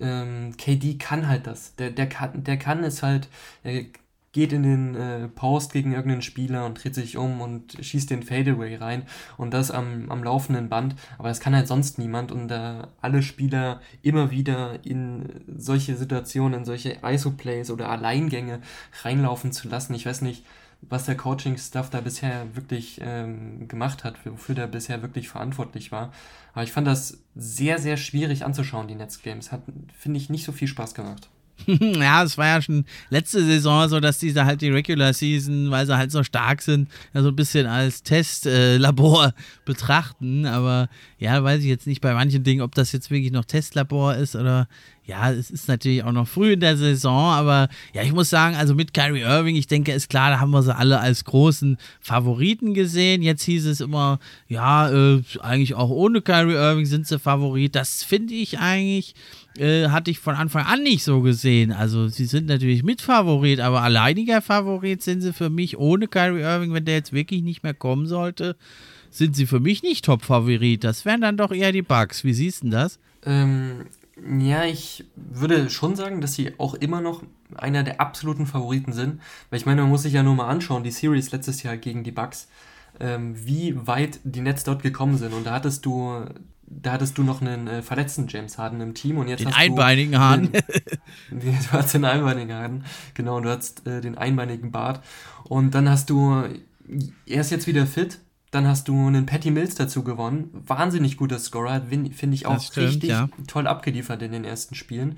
ähm, KD kann halt das. Der, der, kann, der kann es halt, er geht in den äh, Post gegen irgendeinen Spieler und dreht sich um und schießt den Fadeaway rein und das am, am laufenden Band. Aber das kann halt sonst niemand und äh, alle Spieler immer wieder in solche Situationen, in solche ISO-Plays oder Alleingänge reinlaufen zu lassen. Ich weiß nicht, was der Coaching-Staff da bisher wirklich ähm, gemacht hat, wofür der bisher wirklich verantwortlich war. Aber ich fand das sehr, sehr schwierig anzuschauen, die Netzgames. Hat, finde ich, nicht so viel Spaß gemacht. ja, es war ja schon letzte Saison so, dass diese halt die Regular Season, weil sie halt so stark sind, ja so ein bisschen als Testlabor äh, betrachten. Aber ja, weiß ich jetzt nicht bei manchen Dingen, ob das jetzt wirklich noch Testlabor ist oder ja, es ist natürlich auch noch früh in der Saison, aber ja, ich muss sagen, also mit Kyrie Irving, ich denke, ist klar, da haben wir sie alle als großen Favoriten gesehen. Jetzt hieß es immer, ja, äh, eigentlich auch ohne Kyrie Irving sind sie Favorit. Das finde ich eigentlich, äh, hatte ich von Anfang an nicht so gesehen. Also sie sind natürlich Mitfavorit, aber alleiniger Favorit sind sie für mich ohne Kyrie Irving, wenn der jetzt wirklich nicht mehr kommen sollte, sind sie für mich nicht Top-Favorit. Das wären dann doch eher die Bugs. Wie siehst du das? Ähm, ja, ich würde schon sagen, dass sie auch immer noch einer der absoluten Favoriten sind. Weil ich meine, man muss sich ja nur mal anschauen, die Series letztes Jahr gegen die Bucks, ähm, wie weit die Nets dort gekommen sind. Und da hattest du, da hattest du noch einen äh, verletzten James Harden im Team und jetzt den hast einbeinigen du Harden. Den, du hast den einbeinigen Harden, genau, und du hast äh, den einbeinigen Bart. Und dann hast du, er ist jetzt wieder fit, dann hast du einen Patty Mills dazu gewonnen. Wahnsinnig guter Scorer, finde ich auch stimmt, richtig ja. toll abgeliefert in den ersten Spielen.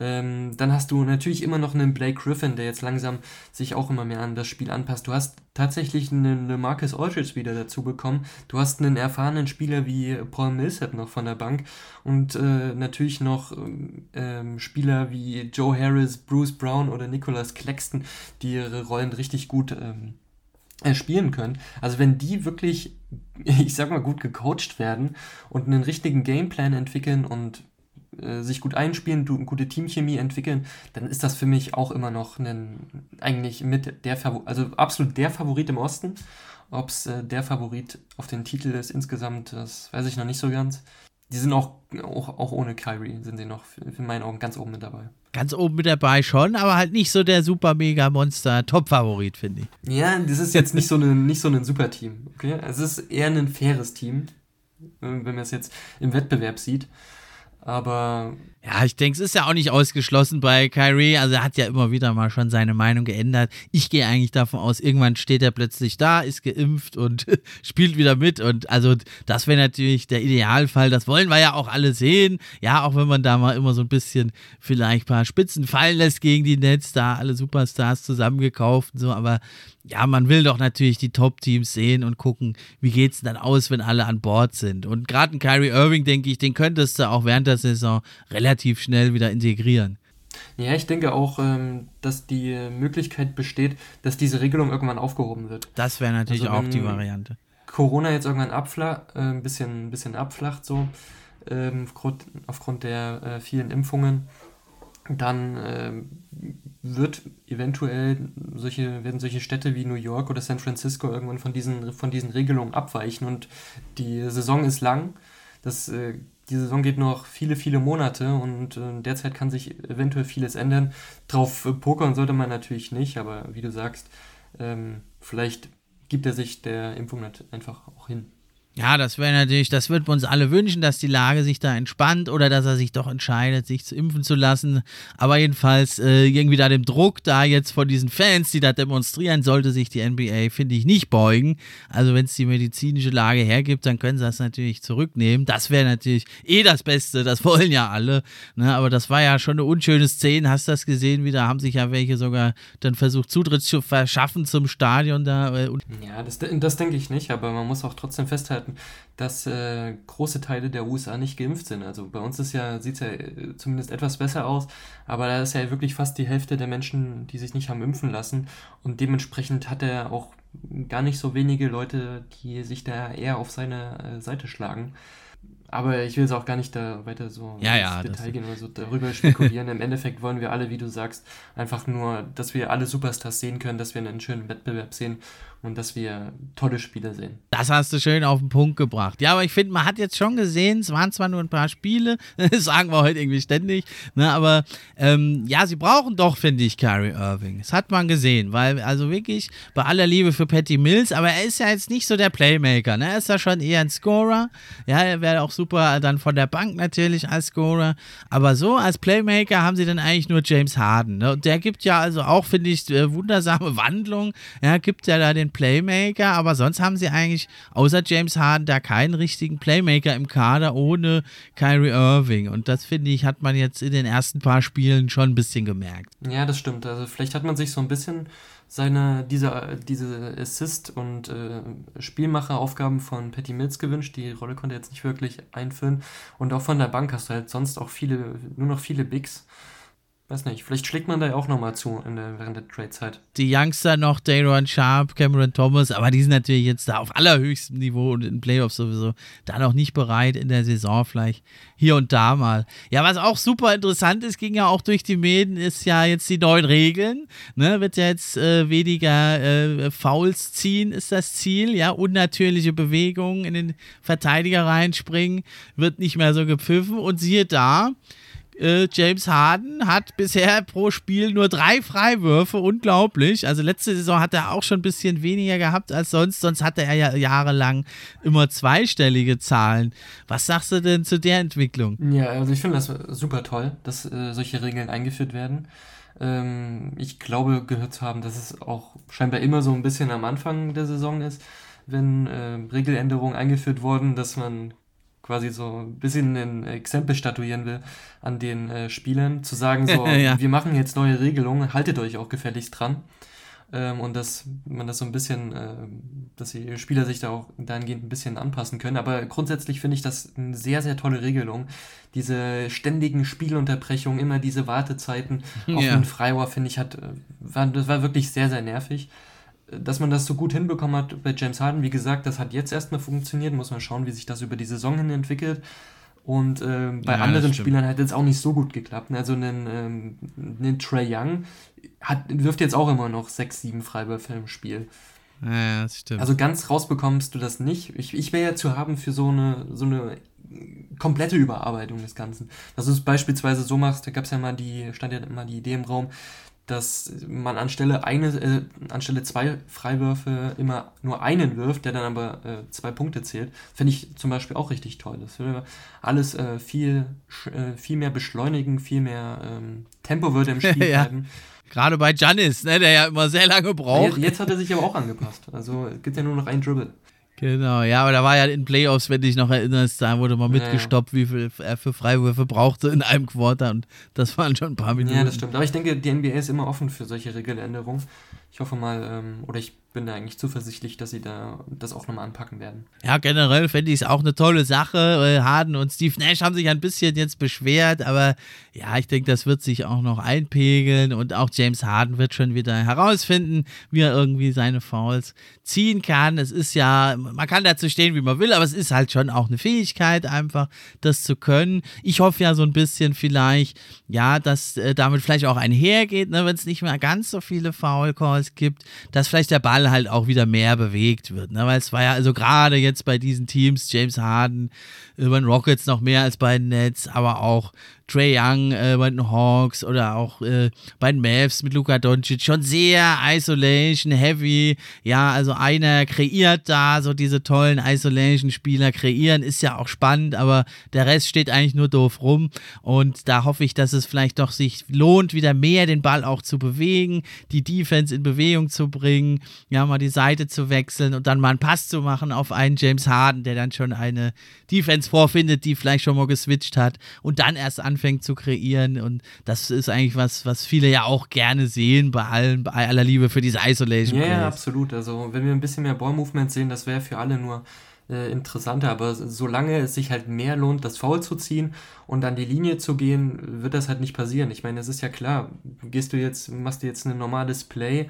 Ähm, dann hast du natürlich immer noch einen Blake Griffin, der jetzt langsam sich auch immer mehr an das Spiel anpasst. Du hast tatsächlich einen, einen Marcus Aldridge wieder dazu bekommen. Du hast einen erfahrenen Spieler wie Paul Millsap noch von der Bank und äh, natürlich noch ähm, Spieler wie Joe Harris, Bruce Brown oder Nicholas Claxton, die ihre Rollen richtig gut ähm, äh, spielen können. Also wenn die wirklich, ich sag mal, gut gecoacht werden und einen richtigen Gameplan entwickeln und äh, sich gut einspielen, du, gute Teamchemie entwickeln, dann ist das für mich auch immer noch ein, eigentlich mit der Favorit, also absolut der Favorit im Osten. Ob es äh, der Favorit auf den Titel ist insgesamt, das weiß ich noch nicht so ganz. Die sind auch, auch, auch ohne Kyrie, sind sie noch in meinen Augen ganz oben mit dabei. Ganz oben mit dabei schon, aber halt nicht so der super mega Monster Top-Favorit, finde ich. Ja, das ist jetzt nicht so ein, nicht so ein super Team. Okay? Es ist eher ein faires Team, wenn man es jetzt im Wettbewerb sieht. Aber ja, ich denke, es ist ja auch nicht ausgeschlossen bei Kyrie. Also er hat ja immer wieder mal schon seine Meinung geändert. Ich gehe eigentlich davon aus, irgendwann steht er plötzlich da, ist geimpft und spielt wieder mit. Und also das wäre natürlich der Idealfall. Das wollen wir ja auch alle sehen. Ja, auch wenn man da mal immer so ein bisschen vielleicht ein paar Spitzen fallen lässt gegen die Nets, da alle Superstars zusammengekauft und so. Aber ja, man will doch natürlich die Top-Teams sehen und gucken, wie geht es dann aus, wenn alle an Bord sind. Und gerade ein Kyrie Irving, denke ich, den könntest du auch während der Saison relativ relativ schnell wieder integrieren. Ja, ich denke auch, ähm, dass die Möglichkeit besteht, dass diese Regelung irgendwann aufgehoben wird. Das wäre natürlich also, auch die Variante. Corona jetzt irgendwann abfla äh, ein bisschen, bisschen abflacht, so ähm, aufgrund, der äh, vielen Impfungen, dann äh, wird eventuell solche, werden solche Städte wie New York oder San Francisco irgendwann von diesen, von diesen Regelungen abweichen und die Saison ist lang. Das äh, die Saison geht noch viele, viele Monate und äh, derzeit kann sich eventuell vieles ändern. Drauf äh, pokern sollte man natürlich nicht, aber wie du sagst, ähm, vielleicht gibt er sich der Impfung einfach auch hin. Ja, das wäre natürlich, das würden wir uns alle wünschen, dass die Lage sich da entspannt oder dass er sich doch entscheidet, sich zu impfen zu lassen. Aber jedenfalls äh, irgendwie da dem Druck da jetzt von diesen Fans, die da demonstrieren, sollte sich die NBA, finde ich, nicht beugen. Also wenn es die medizinische Lage hergibt, dann können sie das natürlich zurücknehmen. Das wäre natürlich eh das Beste, das wollen ja alle. Ne? Aber das war ja schon eine unschöne Szene. Hast das gesehen? Wieder haben sich ja welche sogar dann versucht, Zutritt zu verschaffen zum Stadion da. Äh, ja, das, das denke ich nicht, aber man muss auch trotzdem festhalten, festhalten, dass äh, große Teile der USA nicht geimpft sind. Also bei uns ist ja, sieht es ja äh, zumindest etwas besser aus, aber da ist ja wirklich fast die Hälfte der Menschen, die sich nicht haben impfen lassen. Und dementsprechend hat er auch gar nicht so wenige Leute, die sich da eher auf seine äh, Seite schlagen. aber ich will es auch gar nicht da weiter so ja, ja, Detail gehen oder so darüber spekulieren. Im Endeffekt wollen wir alle, wie du sagst, einfach nur, dass wir alle Superstars sehen können, dass wir einen schönen Wettbewerb sehen und dass wir tolle Spiele sehen. Das hast du schön auf den Punkt gebracht. Ja, aber ich finde, man hat jetzt schon gesehen, es waren zwar nur ein paar Spiele, das sagen wir heute irgendwie ständig, ne, aber ähm, ja, sie brauchen doch, finde ich, Kyrie Irving. Das hat man gesehen, weil, also wirklich, bei aller Liebe für Patty Mills, aber er ist ja jetzt nicht so der Playmaker, ne? Er ist ja schon eher ein Scorer. Ja, er wäre auch super dann von der Bank natürlich als Scorer. Aber so als Playmaker haben sie dann eigentlich nur James Harden. Ne? Und der gibt ja also auch, finde ich, äh, wundersame Wandlung. Ja, gibt ja da den Playmaker, aber sonst haben sie eigentlich außer James Harden da keinen richtigen Playmaker im Kader ohne Kyrie Irving. Und das finde ich, hat man jetzt in den ersten paar Spielen schon ein bisschen gemerkt. Ja, das stimmt. Also vielleicht hat man sich so ein bisschen seine, diese, diese Assist- und äh, Spielmacheraufgaben von Patty Mills gewünscht. Die Rolle konnte er jetzt nicht wirklich einfüllen. Und auch von der Bank hast du halt sonst auch viele, nur noch viele Bigs. Weiß nicht, vielleicht schlägt man da ja auch nochmal zu der, während der Trade-Zeit. Die Youngster noch, Dayron Sharp, Cameron Thomas, aber die sind natürlich jetzt da auf allerhöchstem Niveau und in Playoffs sowieso da noch nicht bereit in der Saison vielleicht hier und da mal. Ja, was auch super interessant ist, ging ja auch durch die Medien, ist ja jetzt die neuen Regeln. Ne, wird ja jetzt äh, weniger äh, Fouls ziehen, ist das Ziel. Ja, unnatürliche Bewegungen in den Verteidiger reinspringen, wird nicht mehr so gepfiffen. Und siehe da, äh, James Harden hat bisher pro Spiel nur drei Freiwürfe, unglaublich. Also letzte Saison hat er auch schon ein bisschen weniger gehabt als sonst, sonst hatte er ja jahrelang immer zweistellige Zahlen. Was sagst du denn zu der Entwicklung? Ja, also ich finde das super toll, dass äh, solche Regeln eingeführt werden. Ähm, ich glaube gehört zu haben, dass es auch scheinbar immer so ein bisschen am Anfang der Saison ist, wenn äh, Regeländerungen eingeführt wurden, dass man quasi so ein bisschen ein Exempel statuieren will an den äh, Spielern, zu sagen, so, ja. wir machen jetzt neue Regelungen, haltet euch auch gefälligst dran. Ähm, und dass man das so ein bisschen, äh, dass die Spieler sich da auch dahingehend ein bisschen anpassen können. Aber grundsätzlich finde ich das eine sehr, sehr tolle Regelung. Diese ständigen Spielunterbrechungen, immer diese Wartezeiten auf ja. den Freiwurf, finde ich, hat, äh, war, das war wirklich sehr, sehr nervig dass man das so gut hinbekommen hat bei James Harden, wie gesagt, das hat jetzt erstmal funktioniert. Muss man schauen, wie sich das über die Saison hin entwickelt. Und äh, bei ja, anderen Spielern hat es auch nicht so gut geklappt. Also einen, ähm, einen Trey Young hat, wirft jetzt auch immer noch sechs, sieben Freiwürfe im Spiel. Ja, das stimmt. Also ganz rausbekommst du das nicht. Ich, ich wäre ja zu haben für so eine, so eine komplette Überarbeitung des Ganzen. Dass du es beispielsweise so machst, da gab es ja mal die, stand ja immer die Idee im Raum, dass man anstelle eine, äh, anstelle zwei Freiwürfe immer nur einen wirft, der dann aber äh, zwei Punkte zählt, finde ich zum Beispiel auch richtig toll. Das würde alles äh, viel, äh, viel mehr beschleunigen, viel mehr ähm, Tempo würde im Spiel ja. bleiben. Gerade bei Janis, ne, der ja immer sehr lange braucht. Jetzt, jetzt, hat er sich aber auch angepasst. Also es gibt ja nur noch einen Dribble. Genau, ja, aber da war ja in Playoffs, wenn du dich noch erinnerst, da wurde mal mitgestoppt, wie viel er für Freiwürfe brauchte in einem Quarter und das waren schon ein paar Minuten. Ja, das stimmt. Aber ich denke, die NBA ist immer offen für solche Regeländerungen. Ich hoffe mal, ähm, oder ich bin da eigentlich zuversichtlich, dass sie da das auch nochmal anpacken werden. Ja, generell fände ich es auch eine tolle Sache. Äh, Harden und Steve Nash haben sich ein bisschen jetzt beschwert, aber ja, ich denke, das wird sich auch noch einpegeln und auch James Harden wird schon wieder herausfinden, wie er irgendwie seine Fouls ziehen kann. Es ist ja, man kann dazu stehen, wie man will, aber es ist halt schon auch eine Fähigkeit, einfach das zu können. Ich hoffe ja so ein bisschen vielleicht, ja, dass äh, damit vielleicht auch einhergeht, ne, wenn es nicht mehr ganz so viele Foul Calls gibt, dass vielleicht der Ball halt auch wieder mehr bewegt wird. Ne? Weil es war ja also gerade jetzt bei diesen Teams, James Harden, äh, bei den Rockets noch mehr als bei den Nets, aber auch Trey Young äh, bei den Hawks oder auch äh, bei den Mavs mit Luka Doncic. Schon sehr Isolation Heavy. Ja, also einer kreiert da so diese tollen Isolation Spieler. Kreieren ist ja auch spannend, aber der Rest steht eigentlich nur doof rum. Und da hoffe ich, dass es vielleicht doch sich lohnt, wieder mehr den Ball auch zu bewegen, die Defense in Bewegung zu bringen, ja, mal die Seite zu wechseln und dann mal einen Pass zu machen auf einen James Harden, der dann schon eine Defense vorfindet, die vielleicht schon mal geswitcht hat und dann erst anfängt anfängt zu kreieren. Und das ist eigentlich was, was viele ja auch gerne sehen, bei, allen, bei aller Liebe für diese Isolation. Ja, yeah, absolut. Also, wenn wir ein bisschen mehr Ball-Movement sehen, das wäre für alle nur äh, interessanter. Aber solange es sich halt mehr lohnt, das Foul zu ziehen und an die Linie zu gehen, wird das halt nicht passieren. Ich meine, es ist ja klar, gehst du jetzt, machst du jetzt ein normales Play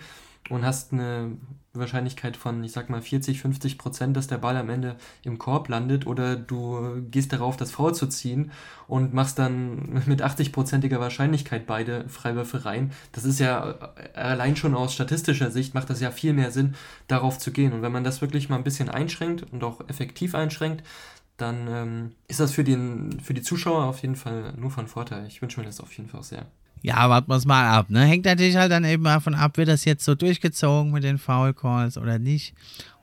und hast eine Wahrscheinlichkeit von, ich sag mal, 40, 50 Prozent, dass der Ball am Ende im Korb landet oder du gehst darauf, das Foul zu ziehen und machst dann mit 80-prozentiger Wahrscheinlichkeit beide Freiwürfe rein. Das ist ja allein schon aus statistischer Sicht macht das ja viel mehr Sinn, darauf zu gehen. Und wenn man das wirklich mal ein bisschen einschränkt und auch effektiv einschränkt, dann ähm, ist das für, den, für die Zuschauer auf jeden Fall nur von Vorteil. Ich wünsche mir das auf jeden Fall sehr. Ja, warten wir es mal ab. Ne? Hängt natürlich halt dann eben davon ab, wird das jetzt so durchgezogen mit den Foul Calls oder nicht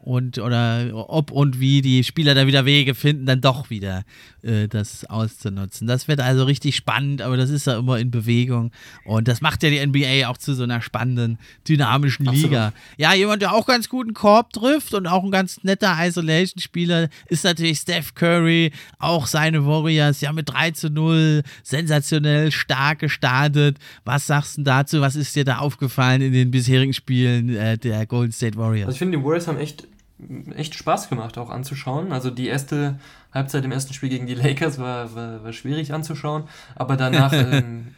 und oder ob und wie die Spieler da wieder Wege finden, dann doch wieder äh, das auszunutzen. Das wird also richtig spannend, aber das ist ja immer in Bewegung und das macht ja die NBA auch zu so einer spannenden, dynamischen Liga. Ja, jemand, der auch ganz guten Korb trifft und auch ein ganz netter Isolation-Spieler ist natürlich Steph Curry, auch seine Warriors, ja mit 3 zu 0, sensationell stark gestartet. Was sagst du dazu? Was ist dir da aufgefallen in den bisherigen Spielen äh, der Golden State Warriors? Also ich finde, die Warriors haben echt echt Spaß gemacht, auch anzuschauen. Also die erste Halbzeit im ersten Spiel gegen die Lakers war, war, war schwierig anzuschauen, aber danach ähm,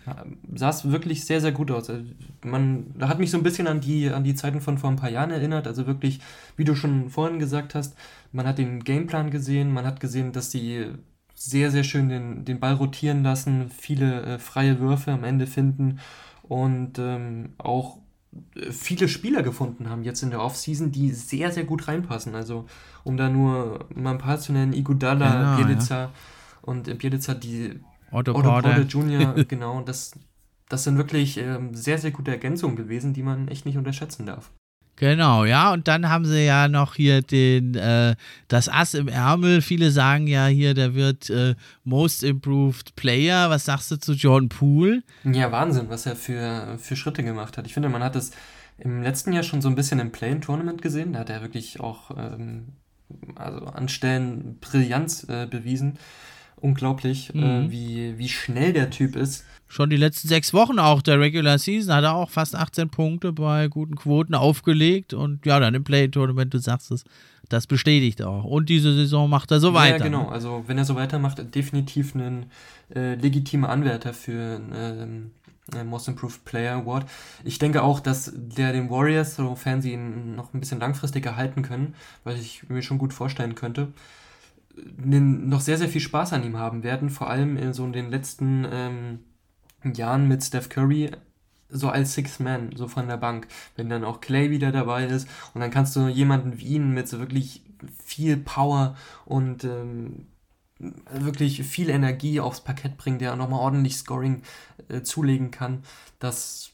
sah es wirklich sehr, sehr gut aus. Also man hat mich so ein bisschen an die, an die Zeiten von vor ein paar Jahren erinnert. Also wirklich, wie du schon vorhin gesagt hast, man hat den Gameplan gesehen, man hat gesehen, dass die sehr, sehr schön den, den Ball rotieren lassen, viele äh, freie Würfe am Ende finden und ähm, auch viele Spieler gefunden haben jetzt in der Offseason, die sehr, sehr gut reinpassen. Also, um da nur mal ein paar zu nennen, Igudala, genau, Bielica ja. und Bielica, die Otto, Otto Porter Jr., genau, das, das sind wirklich ähm, sehr, sehr gute Ergänzungen gewesen, die man echt nicht unterschätzen darf. Genau, ja, und dann haben sie ja noch hier den, äh, das Ass im Ärmel. Viele sagen ja hier, der wird äh, Most Improved Player. Was sagst du zu John Poole? Ja, Wahnsinn, was er für, für Schritte gemacht hat. Ich finde, man hat es im letzten Jahr schon so ein bisschen im Play-In-Tournament gesehen. Da hat er wirklich auch ähm, also an Stellen Brillanz äh, bewiesen. Unglaublich, äh, mhm. wie, wie schnell der Typ ist schon die letzten sechs Wochen auch der Regular Season hat er auch fast 18 Punkte bei guten Quoten aufgelegt und ja, dann im Play-Tournament, du sagst es, das bestätigt auch. Und diese Saison macht er so weiter. Ja, genau. Also, wenn er so weitermacht, definitiv ein äh, legitimer Anwärter für einen äh, Most Improved Player Award. Ich denke auch, dass der den Warriors, sofern sie ihn noch ein bisschen langfristig erhalten können, weil ich mir schon gut vorstellen könnte, noch sehr, sehr viel Spaß an ihm haben werden. Vor allem in so in den letzten. Ähm, Jahren mit Steph Curry so als Six Man, so von der Bank, wenn dann auch Clay wieder dabei ist und dann kannst du jemanden wie ihn mit so wirklich viel Power und ähm, wirklich viel Energie aufs Parkett bringen, der nochmal ordentlich Scoring äh, zulegen kann, das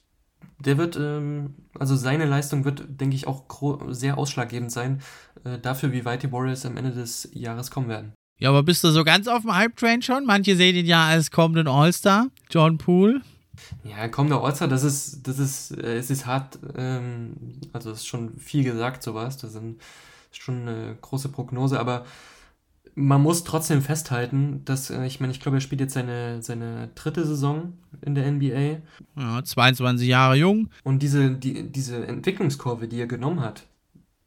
der wird, ähm, also seine Leistung wird, denke ich, auch sehr ausschlaggebend sein äh, dafür, wie weit die Warriors am Ende des Jahres kommen werden. Ja, aber bist du so ganz auf dem Hype-Train schon? Manche sehen ihn ja als kommenden All-Star, John Poole. Ja, kommender All-Star, das ist, das ist, äh, es ist hart, ähm, also es ist schon viel gesagt, sowas. Das ist schon eine große Prognose, aber man muss trotzdem festhalten, dass, äh, ich meine, ich glaube, er spielt jetzt seine, seine dritte Saison in der NBA. Ja, 22 Jahre jung. Und diese, die, diese Entwicklungskurve, die er genommen hat,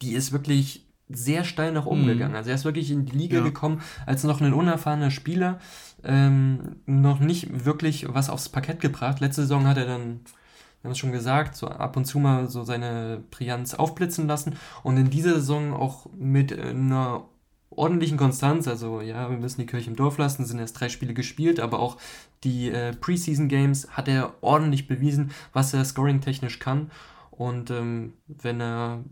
die ist wirklich sehr steil nach oben mhm. gegangen. Also er ist wirklich in die Liga ja. gekommen als noch ein unerfahrener Spieler, ähm, noch nicht wirklich was aufs Parkett gebracht. Letzte Saison hat er dann, wir haben es schon gesagt, so ab und zu mal so seine Brillanz aufblitzen lassen und in dieser Saison auch mit einer ordentlichen Konstanz, also ja, wir müssen die Kirche im Dorf lassen, sind erst drei Spiele gespielt, aber auch die äh, Preseason Games hat er ordentlich bewiesen, was er scoring-technisch kann. Und ähm, wenn er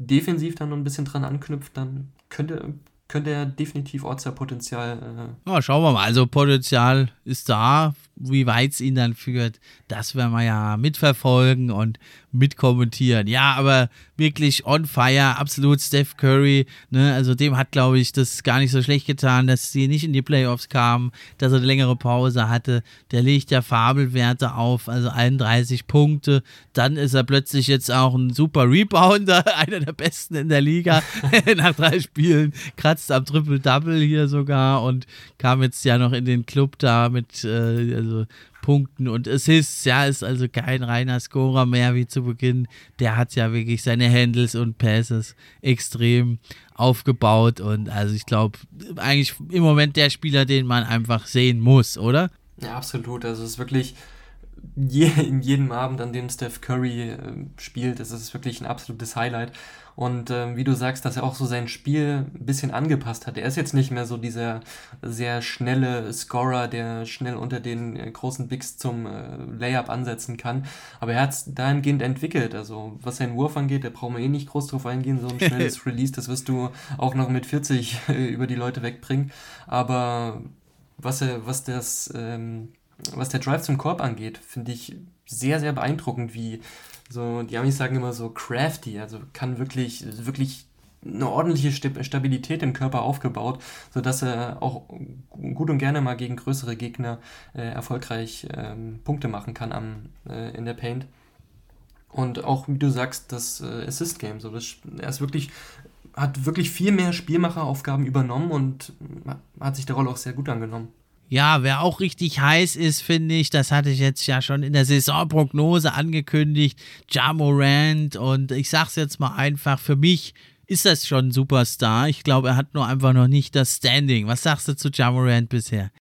defensiv dann noch ein bisschen dran anknüpft, dann könnte, könnte er definitiv Ortser-Potenzial. Äh ja, schauen wir mal. Also Potenzial ist da. Wie weit es ihn dann führt, das werden wir ja mitverfolgen und mitkommentieren. Ja, aber wirklich on fire, absolut Steph Curry. Ne? Also dem hat, glaube ich, das gar nicht so schlecht getan, dass sie nicht in die Playoffs kamen, dass er eine längere Pause hatte. Der legt ja Fabelwerte auf, also 31 Punkte. Dann ist er plötzlich jetzt auch ein super Rebounder, einer der besten in der Liga nach drei Spielen. Kratzt am Triple-Double hier sogar und kam jetzt ja noch in den Club da mit, äh, also Punkten und Assists. Ja, ist also kein reiner Scorer mehr wie zu Beginn. Der hat ja wirklich seine Handles und Passes extrem aufgebaut und also ich glaube, eigentlich im Moment der Spieler, den man einfach sehen muss, oder? Ja, absolut. Also es ist wirklich je, in jedem Abend, an dem Steph Curry äh, spielt, das ist wirklich ein absolutes Highlight. Und äh, wie du sagst, dass er auch so sein Spiel ein bisschen angepasst hat. Er ist jetzt nicht mehr so dieser sehr schnelle Scorer, der schnell unter den äh, großen Bigs zum äh, Layup ansetzen kann. Aber er hat es dahingehend entwickelt. Also was seinen Wurf angeht, da brauchen wir eh nicht groß drauf eingehen. So ein schnelles Release, das wirst du auch noch mit 40 äh, über die Leute wegbringen. Aber was er, was das, ähm, was der Drive zum Korb angeht, finde ich sehr, sehr beeindruckend, wie so, die Amis sagen immer so crafty, also kann wirklich, wirklich eine ordentliche Stabilität im Körper aufgebaut, sodass er auch gut und gerne mal gegen größere Gegner äh, erfolgreich ähm, Punkte machen kann am, äh, in der Paint. Und auch, wie du sagst, das äh, Assist-Game, so das, er ist wirklich, hat wirklich viel mehr Spielmacheraufgaben übernommen und hat sich der Rolle auch sehr gut angenommen. Ja, wer auch richtig heiß ist, finde ich, das hatte ich jetzt ja schon in der Saisonprognose angekündigt, Ja Morant und ich sag's jetzt mal einfach, für mich ist das schon ein Superstar. Ich glaube, er hat nur einfach noch nicht das Standing. Was sagst du zu Ja Morant bisher?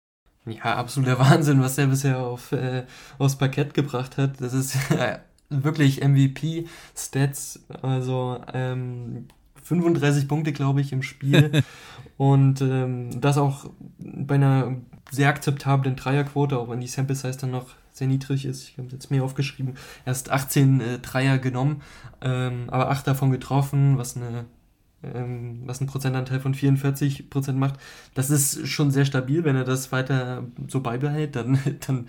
Ja, absoluter Wahnsinn, was er bisher auf, äh, aufs Parkett gebracht hat. Das ist äh, wirklich MVP-Stats. Also ähm, 35 Punkte, glaube ich, im Spiel. und ähm, das auch bei einer sehr akzeptablen Dreierquote, auch wenn die Sample Size dann noch sehr niedrig ist. Ich habe jetzt mehr aufgeschrieben. Erst 18 äh, Dreier genommen, ähm, aber 8 davon getroffen, was eine ähm, was einen Prozentanteil von 44 Prozent macht. Das ist schon sehr stabil. Wenn er das weiter so beibehält, dann, dann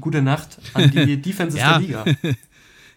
gute Nacht an die Defenses ja. der Liga.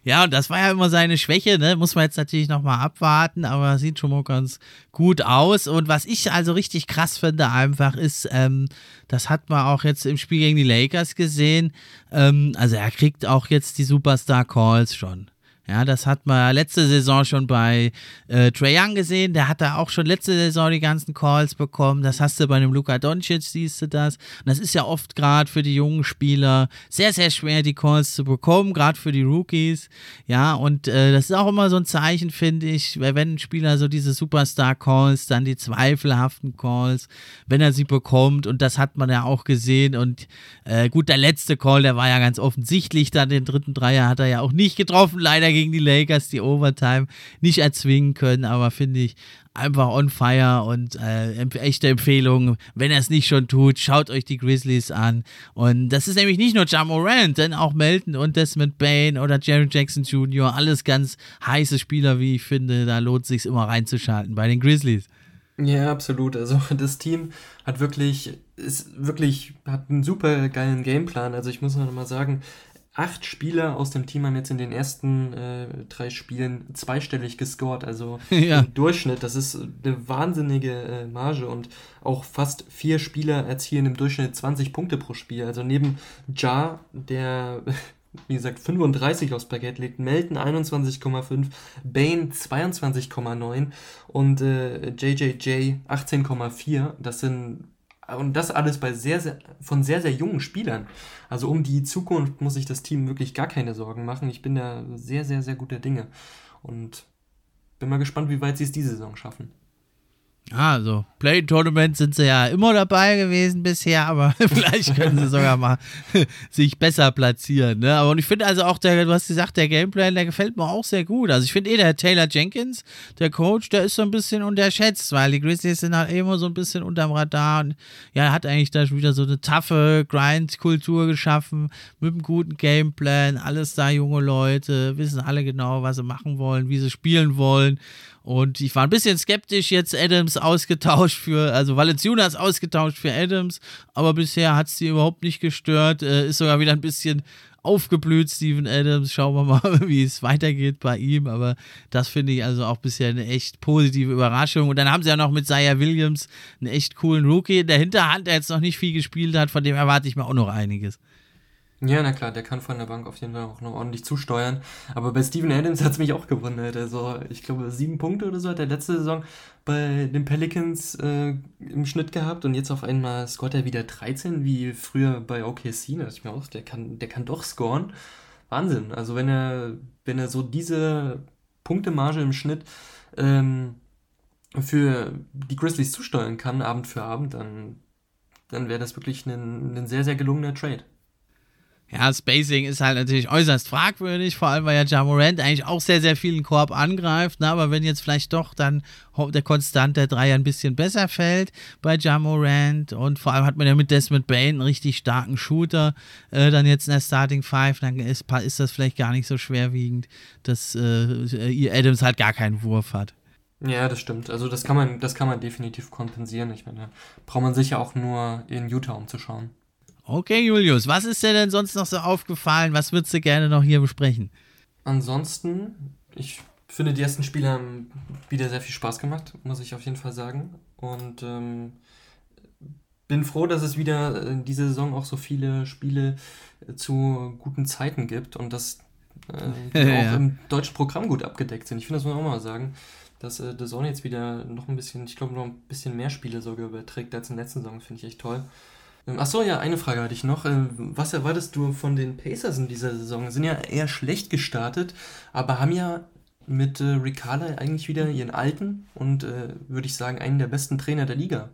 Ja, und das war ja immer seine Schwäche, ne? Muss man jetzt natürlich nochmal abwarten, aber sieht schon mal ganz gut aus. Und was ich also richtig krass finde, einfach ist, ähm, das hat man auch jetzt im Spiel gegen die Lakers gesehen. Ähm, also er kriegt auch jetzt die Superstar Calls schon. Ja, das hat man letzte Saison schon bei äh, Trae Young gesehen. Der hat da auch schon letzte Saison die ganzen Calls bekommen. Das hast du bei einem Luka Doncic, siehst du das. Und das ist ja oft gerade für die jungen Spieler sehr, sehr schwer, die Calls zu bekommen, gerade für die Rookies. Ja, und äh, das ist auch immer so ein Zeichen, finde ich, wenn ein Spieler so diese Superstar-Calls, dann die zweifelhaften Calls, wenn er sie bekommt. Und das hat man ja auch gesehen. Und äh, gut, der letzte Call, der war ja ganz offensichtlich. Dann den dritten Dreier hat er ja auch nicht getroffen, leider gegen die Lakers die Overtime nicht erzwingen können, aber finde ich einfach on fire und äh, echte Empfehlung, wenn er es nicht schon tut, schaut euch die Grizzlies an. Und das ist nämlich nicht nur Ja Morant, denn auch Melton und Desmond Bain oder Jerry Jackson Jr., alles ganz heiße Spieler, wie ich finde. Da lohnt es sich immer reinzuschalten bei den Grizzlies. Ja, absolut. Also das Team hat wirklich, ist wirklich, hat einen super geilen Gameplan. Also ich muss noch mal sagen, acht Spieler aus dem Team haben jetzt in den ersten äh, drei Spielen zweistellig gescored. Also ja. im Durchschnitt, das ist eine wahnsinnige äh, Marge und auch fast vier Spieler erzielen im Durchschnitt 20 Punkte pro Spiel. Also neben Ja, der wie gesagt 35 aufs Parkett legt, Melton 21,5, Bane 22,9 und äh, JJJ 18,4. Das sind und das alles bei sehr, sehr, von sehr, sehr jungen Spielern. Also um die Zukunft muss sich das Team wirklich gar keine Sorgen machen. Ich bin da sehr, sehr, sehr guter Dinge. Und bin mal gespannt, wie weit sie es diese Saison schaffen. Also, Play-Tournament sind sie ja immer dabei gewesen bisher, aber vielleicht können sie sogar mal sich besser platzieren. Ne? Aber ich finde also auch, der, du hast gesagt, der Gameplay, der gefällt mir auch sehr gut. Also ich finde eh, der Taylor Jenkins, der Coach, der ist so ein bisschen unterschätzt, weil die Grizzlies sind halt immer so ein bisschen unterm Radar. Und ja, er hat eigentlich da schon wieder so eine taffe Grind-Kultur geschaffen mit einem guten Gameplan. Alles da junge Leute, wissen alle genau, was sie machen wollen, wie sie spielen wollen. Und ich war ein bisschen skeptisch, jetzt Adams ausgetauscht für, also Valenciunas ausgetauscht für Adams, aber bisher hat es sie überhaupt nicht gestört. Äh, ist sogar wieder ein bisschen aufgeblüht, Steven Adams. Schauen wir mal, wie es weitergeht bei ihm. Aber das finde ich also auch bisher eine echt positive Überraschung. Und dann haben sie ja noch mit Zaya Williams einen echt coolen Rookie in der Hinterhand, der jetzt noch nicht viel gespielt hat. Von dem erwarte ich mir auch noch einiges. Ja, na klar, der kann von der Bank auf jeden Fall auch noch ordentlich zusteuern. Aber bei Steven Adams hat es mich auch gewundert. Also, ich glaube, sieben Punkte oder so hat er letzte Saison bei den Pelicans äh, im Schnitt gehabt und jetzt auf einmal scoret er wieder 13, wie früher bei OKC. Da dachte ich mir auch, der kann, der kann doch scoren. Wahnsinn. Also, wenn er, wenn er so diese Punktemarge im Schnitt ähm, für die Grizzlies zusteuern kann, Abend für Abend, dann, dann wäre das wirklich ein, ein sehr, sehr gelungener Trade. Ja, Spacing ist halt natürlich äußerst fragwürdig, vor allem weil ja Jamorant eigentlich auch sehr, sehr vielen Korb angreift. Ne? Aber wenn jetzt vielleicht doch dann der Konstant der Dreier ein bisschen besser fällt bei Jamorant und vor allem hat man ja mit Desmond Bain einen richtig starken Shooter, äh, dann jetzt in der Starting Five, dann ist, ist das vielleicht gar nicht so schwerwiegend, dass äh, Adams halt gar keinen Wurf hat. Ja, das stimmt. Also das kann man, das kann man definitiv kompensieren. Ich meine, braucht man sich ja auch nur in Utah umzuschauen. Okay, Julius, was ist dir denn sonst noch so aufgefallen? Was würdest du gerne noch hier besprechen? Ansonsten, ich finde, die ersten Spiele haben wieder sehr viel Spaß gemacht, muss ich auf jeden Fall sagen. Und ähm, bin froh, dass es wieder in dieser Saison auch so viele Spiele äh, zu guten Zeiten gibt und dass äh, die ja. auch im deutschen Programm gut abgedeckt sind. Ich finde, das muss man auch mal sagen, dass äh, The Zone jetzt wieder noch ein bisschen, ich glaube, noch ein bisschen mehr Spiele sogar überträgt als in der letzten Saison, finde ich echt toll. Ähm, Achso, ja, eine Frage hatte ich noch. Ähm, was erwartest du von den Pacers in dieser Saison? Sind ja eher schlecht gestartet, aber haben ja mit äh, Riccardo eigentlich wieder ihren alten und äh, würde ich sagen einen der besten Trainer der Liga.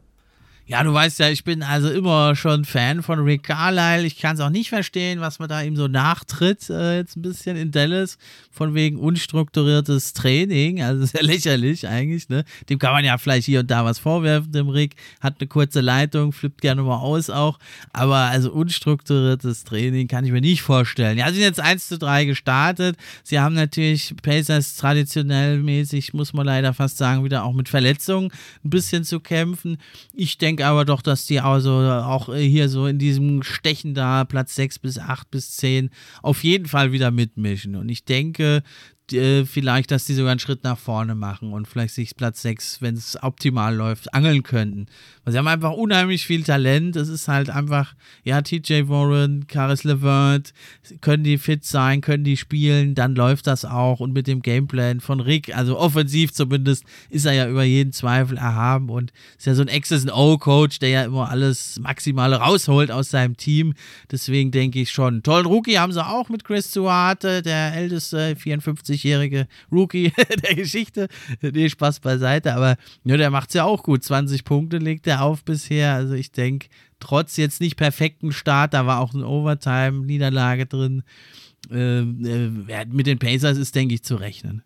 Ja, du weißt ja, ich bin also immer schon Fan von Rick Carlisle. Ich kann es auch nicht verstehen, was man da ihm so nachtritt, äh, jetzt ein bisschen in Dallas, von wegen unstrukturiertes Training. Also sehr lächerlich eigentlich, ne? Dem kann man ja vielleicht hier und da was vorwerfen, dem Rick. Hat eine kurze Leitung, flippt gerne mal aus auch. Aber also unstrukturiertes Training kann ich mir nicht vorstellen. Ja, sie sind jetzt 1 zu 3 gestartet. Sie haben natürlich Pacers traditionell mäßig, muss man leider fast sagen, wieder auch mit Verletzungen ein bisschen zu kämpfen. Ich denke, denke aber doch, dass die also auch äh, hier so in diesem Stechen da Platz 6 bis 8 bis 10 auf jeden Fall wieder mitmischen. Und ich denke, äh, vielleicht, dass die sogar einen Schritt nach vorne machen und vielleicht sich Platz 6, wenn es optimal läuft, angeln könnten. Weil sie haben einfach unheimlich viel Talent. Es ist halt einfach, ja, TJ Warren, Caris LeVert, können die fit sein, können die spielen, dann läuft das auch. Und mit dem Gameplan von Rick, also offensiv zumindest, ist er ja über jeden Zweifel erhaben und ist ja so ein Access-O-Coach, der ja immer alles Maximale rausholt aus seinem Team. Deswegen denke ich schon. Tollen Rookie haben sie auch mit Chris Duarte, der älteste 54-jährige Rookie der Geschichte. Nee, Spaß beiseite, aber ja, der macht es ja auch gut. 20 Punkte legt er auf bisher. Also ich denke, trotz jetzt nicht perfekten Start, da war auch eine Overtime-Niederlage drin. Äh, äh, mit den Pacers ist, denke ich, zu rechnen.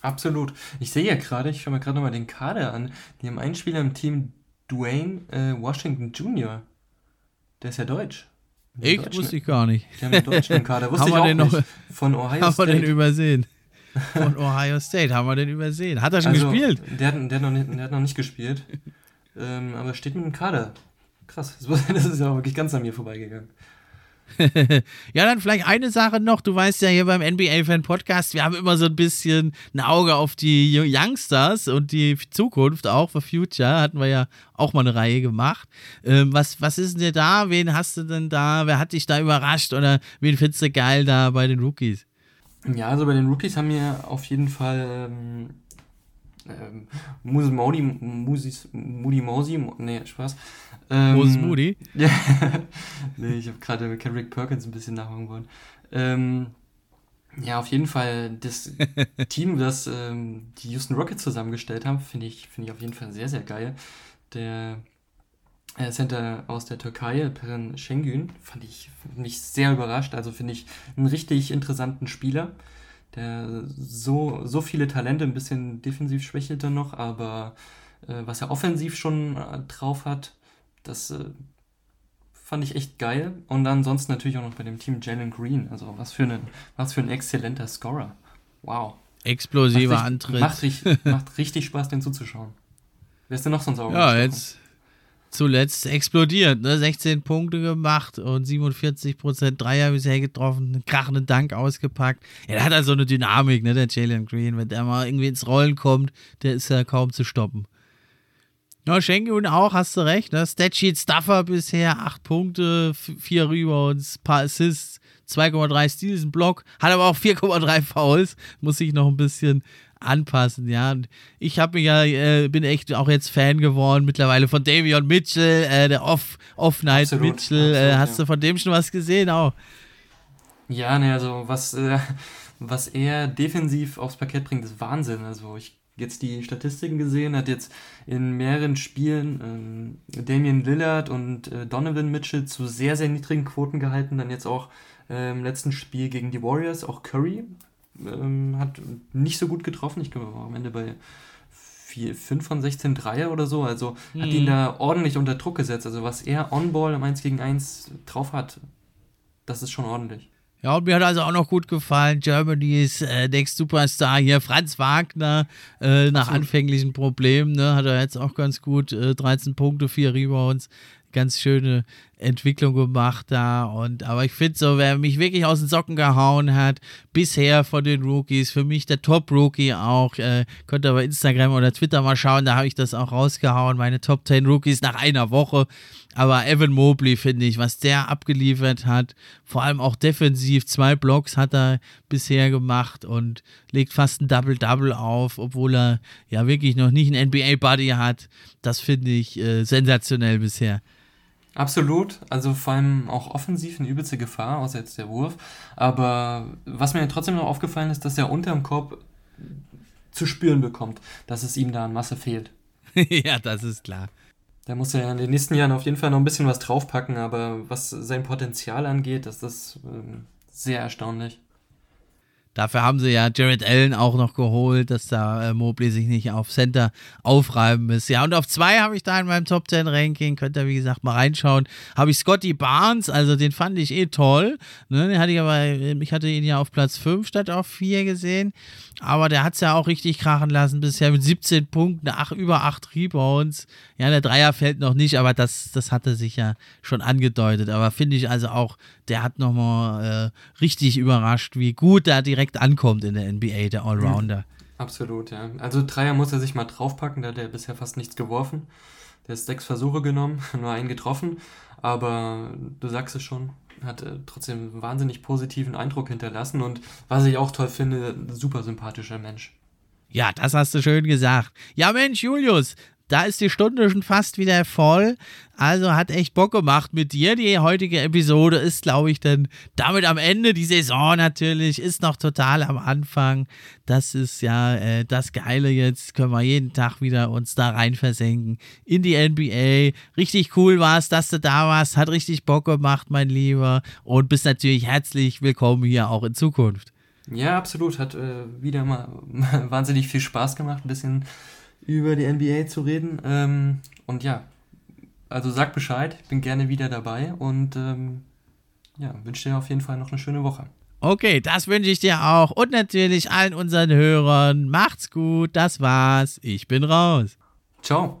Absolut. Ich sehe ja gerade, ich schaue mir gerade nochmal den Kader an. Die haben einen Spieler im Team, Dwayne äh, Washington Jr. Der ist ja deutsch. Ich wusste ich gar nicht. Die haben einen deutschen Kader. Wusste ich auch nicht. Noch, von Ohio haben State. Haben wir den übersehen? Von Ohio State haben wir den übersehen. Hat er schon also, gespielt? Der, der, hat noch nicht, der hat noch nicht gespielt. Ähm, aber steht mit dem Kader. Krass, das ist ja wirklich ganz an mir vorbeigegangen. ja, dann vielleicht eine Sache noch. Du weißt ja hier beim NBA-Fan-Podcast, wir haben immer so ein bisschen ein Auge auf die Youngsters und die Zukunft auch für Future. Hatten wir ja auch mal eine Reihe gemacht. Ähm, was, was ist denn dir da? Wen hast du denn da? Wer hat dich da überrascht oder wen findest du geil da bei den Rookies? Ja, also bei den Rookies haben wir auf jeden Fall ähm, ähm, Moses Moody, Musis, Moody Mosi, nee, Spaß. Ähm, Moses Moody? Ja, nee, ich habe gerade Kendrick Perkins ein bisschen nachmachen wollen. Ähm, ja, auf jeden Fall das Team, das ähm, die Houston Rockets zusammengestellt haben, finde ich, find ich auf jeden Fall sehr, sehr geil. Der äh, Center aus der Türkei, Peren Şengün, fand ich mich sehr überrascht. Also finde ich einen richtig interessanten Spieler der so, so viele Talente, ein bisschen defensiv schwächelt er noch, aber äh, was er offensiv schon äh, drauf hat, das äh, fand ich echt geil. Und ansonsten natürlich auch noch bei dem Team Jalen Green. Also was für, ein, was für ein exzellenter Scorer. Wow. Explosiver macht Antritt. Macht, macht richtig Spaß, den zuzuschauen. Wer ist denn noch sonst auch? Ja, jetzt zuletzt explodiert, ne? 16 Punkte gemacht und 47% Dreier bisher getroffen, einen krachenden Dank ausgepackt. Ja, der hat also eine Dynamik, ne, der Jalen Green. Wenn der mal irgendwie ins Rollen kommt, der ist ja kaum zu stoppen. Ja, Schengen auch, hast du recht, ne? Statsheet Stuffer bisher 8 Punkte, 4 Rebounds, paar Assists, 2,3 Steals, ein Block, hat aber auch 4,3 Fouls, muss ich noch ein bisschen anpassen, ja. Und ich habe mich ja, äh, bin echt auch jetzt Fan geworden mittlerweile von Davion Mitchell, äh, der Off, Off Night absolut, Mitchell. Absolut, äh, hast ja. du von dem schon was gesehen auch? Ja, ne, also was, äh, was er defensiv aufs Parkett bringt, ist Wahnsinn. Also ich jetzt die Statistiken gesehen, hat jetzt in mehreren Spielen ähm, Damian Lillard und äh, Donovan Mitchell zu sehr, sehr niedrigen Quoten gehalten. Dann jetzt auch äh, im letzten Spiel gegen die Warriors, auch Curry ähm, hat nicht so gut getroffen. Ich glaube, am Ende bei 4, 5 von 16 Dreier oder so. Also mhm. hat ihn da ordentlich unter Druck gesetzt. Also was er on-ball im 1 gegen 1 drauf hat, das ist schon ordentlich. Ja, und mir hat also auch noch gut gefallen, Germany's äh, Next Superstar hier, Franz Wagner, äh, nach Absolut. anfänglichen Problemen, ne, hat er jetzt auch ganz gut, äh, 13 Punkte, 4 Rebounds, ganz schöne Entwicklung gemacht da. Und aber ich finde so, wer mich wirklich aus den Socken gehauen hat, bisher von den Rookies, für mich der Top-Rookie auch, äh, könnt ihr bei Instagram oder Twitter mal schauen, da habe ich das auch rausgehauen, meine Top 10 Rookies nach einer Woche. Aber Evan Mobley, finde ich, was der abgeliefert hat, vor allem auch defensiv, zwei Blocks hat er bisher gemacht und legt fast ein Double-Double auf, obwohl er ja wirklich noch nicht einen NBA-Buddy hat. Das finde ich äh, sensationell bisher. Absolut, also vor allem auch offensiv eine übelste Gefahr, außer jetzt der Wurf. Aber was mir trotzdem noch aufgefallen ist, dass er unterm Korb zu spüren bekommt, dass es ihm da an Masse fehlt. ja, das ist klar. Da muss er in den nächsten Jahren auf jeden Fall noch ein bisschen was draufpacken, aber was sein Potenzial angeht, ist das ähm, sehr erstaunlich. Dafür haben sie ja Jared Allen auch noch geholt, dass da äh, Mobley sich nicht auf Center aufreiben muss. Ja, und auf zwei habe ich da in meinem Top 10 Ranking, könnt ihr wie gesagt mal reinschauen, habe ich Scotty Barnes, also den fand ich eh toll. Ne, den hatte ich aber, ich hatte ihn ja auf Platz 5 statt auf 4 gesehen. Aber der hat es ja auch richtig krachen lassen bisher mit 17 Punkten, ach, über 8 Rebounds. Ja, der Dreier fällt noch nicht, aber das, das hatte sich ja schon angedeutet. Aber finde ich also auch, der hat nochmal äh, richtig überrascht, wie gut er direkt ankommt in der NBA, der Allrounder. Absolut, ja. Also Dreier muss er sich mal draufpacken, da hat er bisher fast nichts geworfen. Der hat sechs Versuche genommen, nur einen getroffen. Aber du sagst es schon, hat äh, trotzdem einen wahnsinnig positiven Eindruck hinterlassen und was ich auch toll finde, super sympathischer Mensch. Ja, das hast du schön gesagt. Ja, Mensch, Julius, da ist die Stunde schon fast wieder voll. Also hat echt Bock gemacht mit dir. Die heutige Episode ist, glaube ich, dann damit am Ende. Die Saison natürlich ist noch total am Anfang. Das ist ja äh, das Geile jetzt. Können wir jeden Tag wieder uns da rein versenken in die NBA. Richtig cool war es, dass du da warst. Hat richtig Bock gemacht, mein Lieber. Und bist natürlich herzlich willkommen hier auch in Zukunft. Ja, absolut. Hat äh, wieder mal wahnsinnig viel Spaß gemacht. Ein bisschen über die NBA zu reden. Ähm, und ja, also sag Bescheid, bin gerne wieder dabei und ähm, ja, wünsche dir auf jeden Fall noch eine schöne Woche. Okay, das wünsche ich dir auch und natürlich allen unseren Hörern. Macht's gut, das war's. Ich bin raus. Ciao.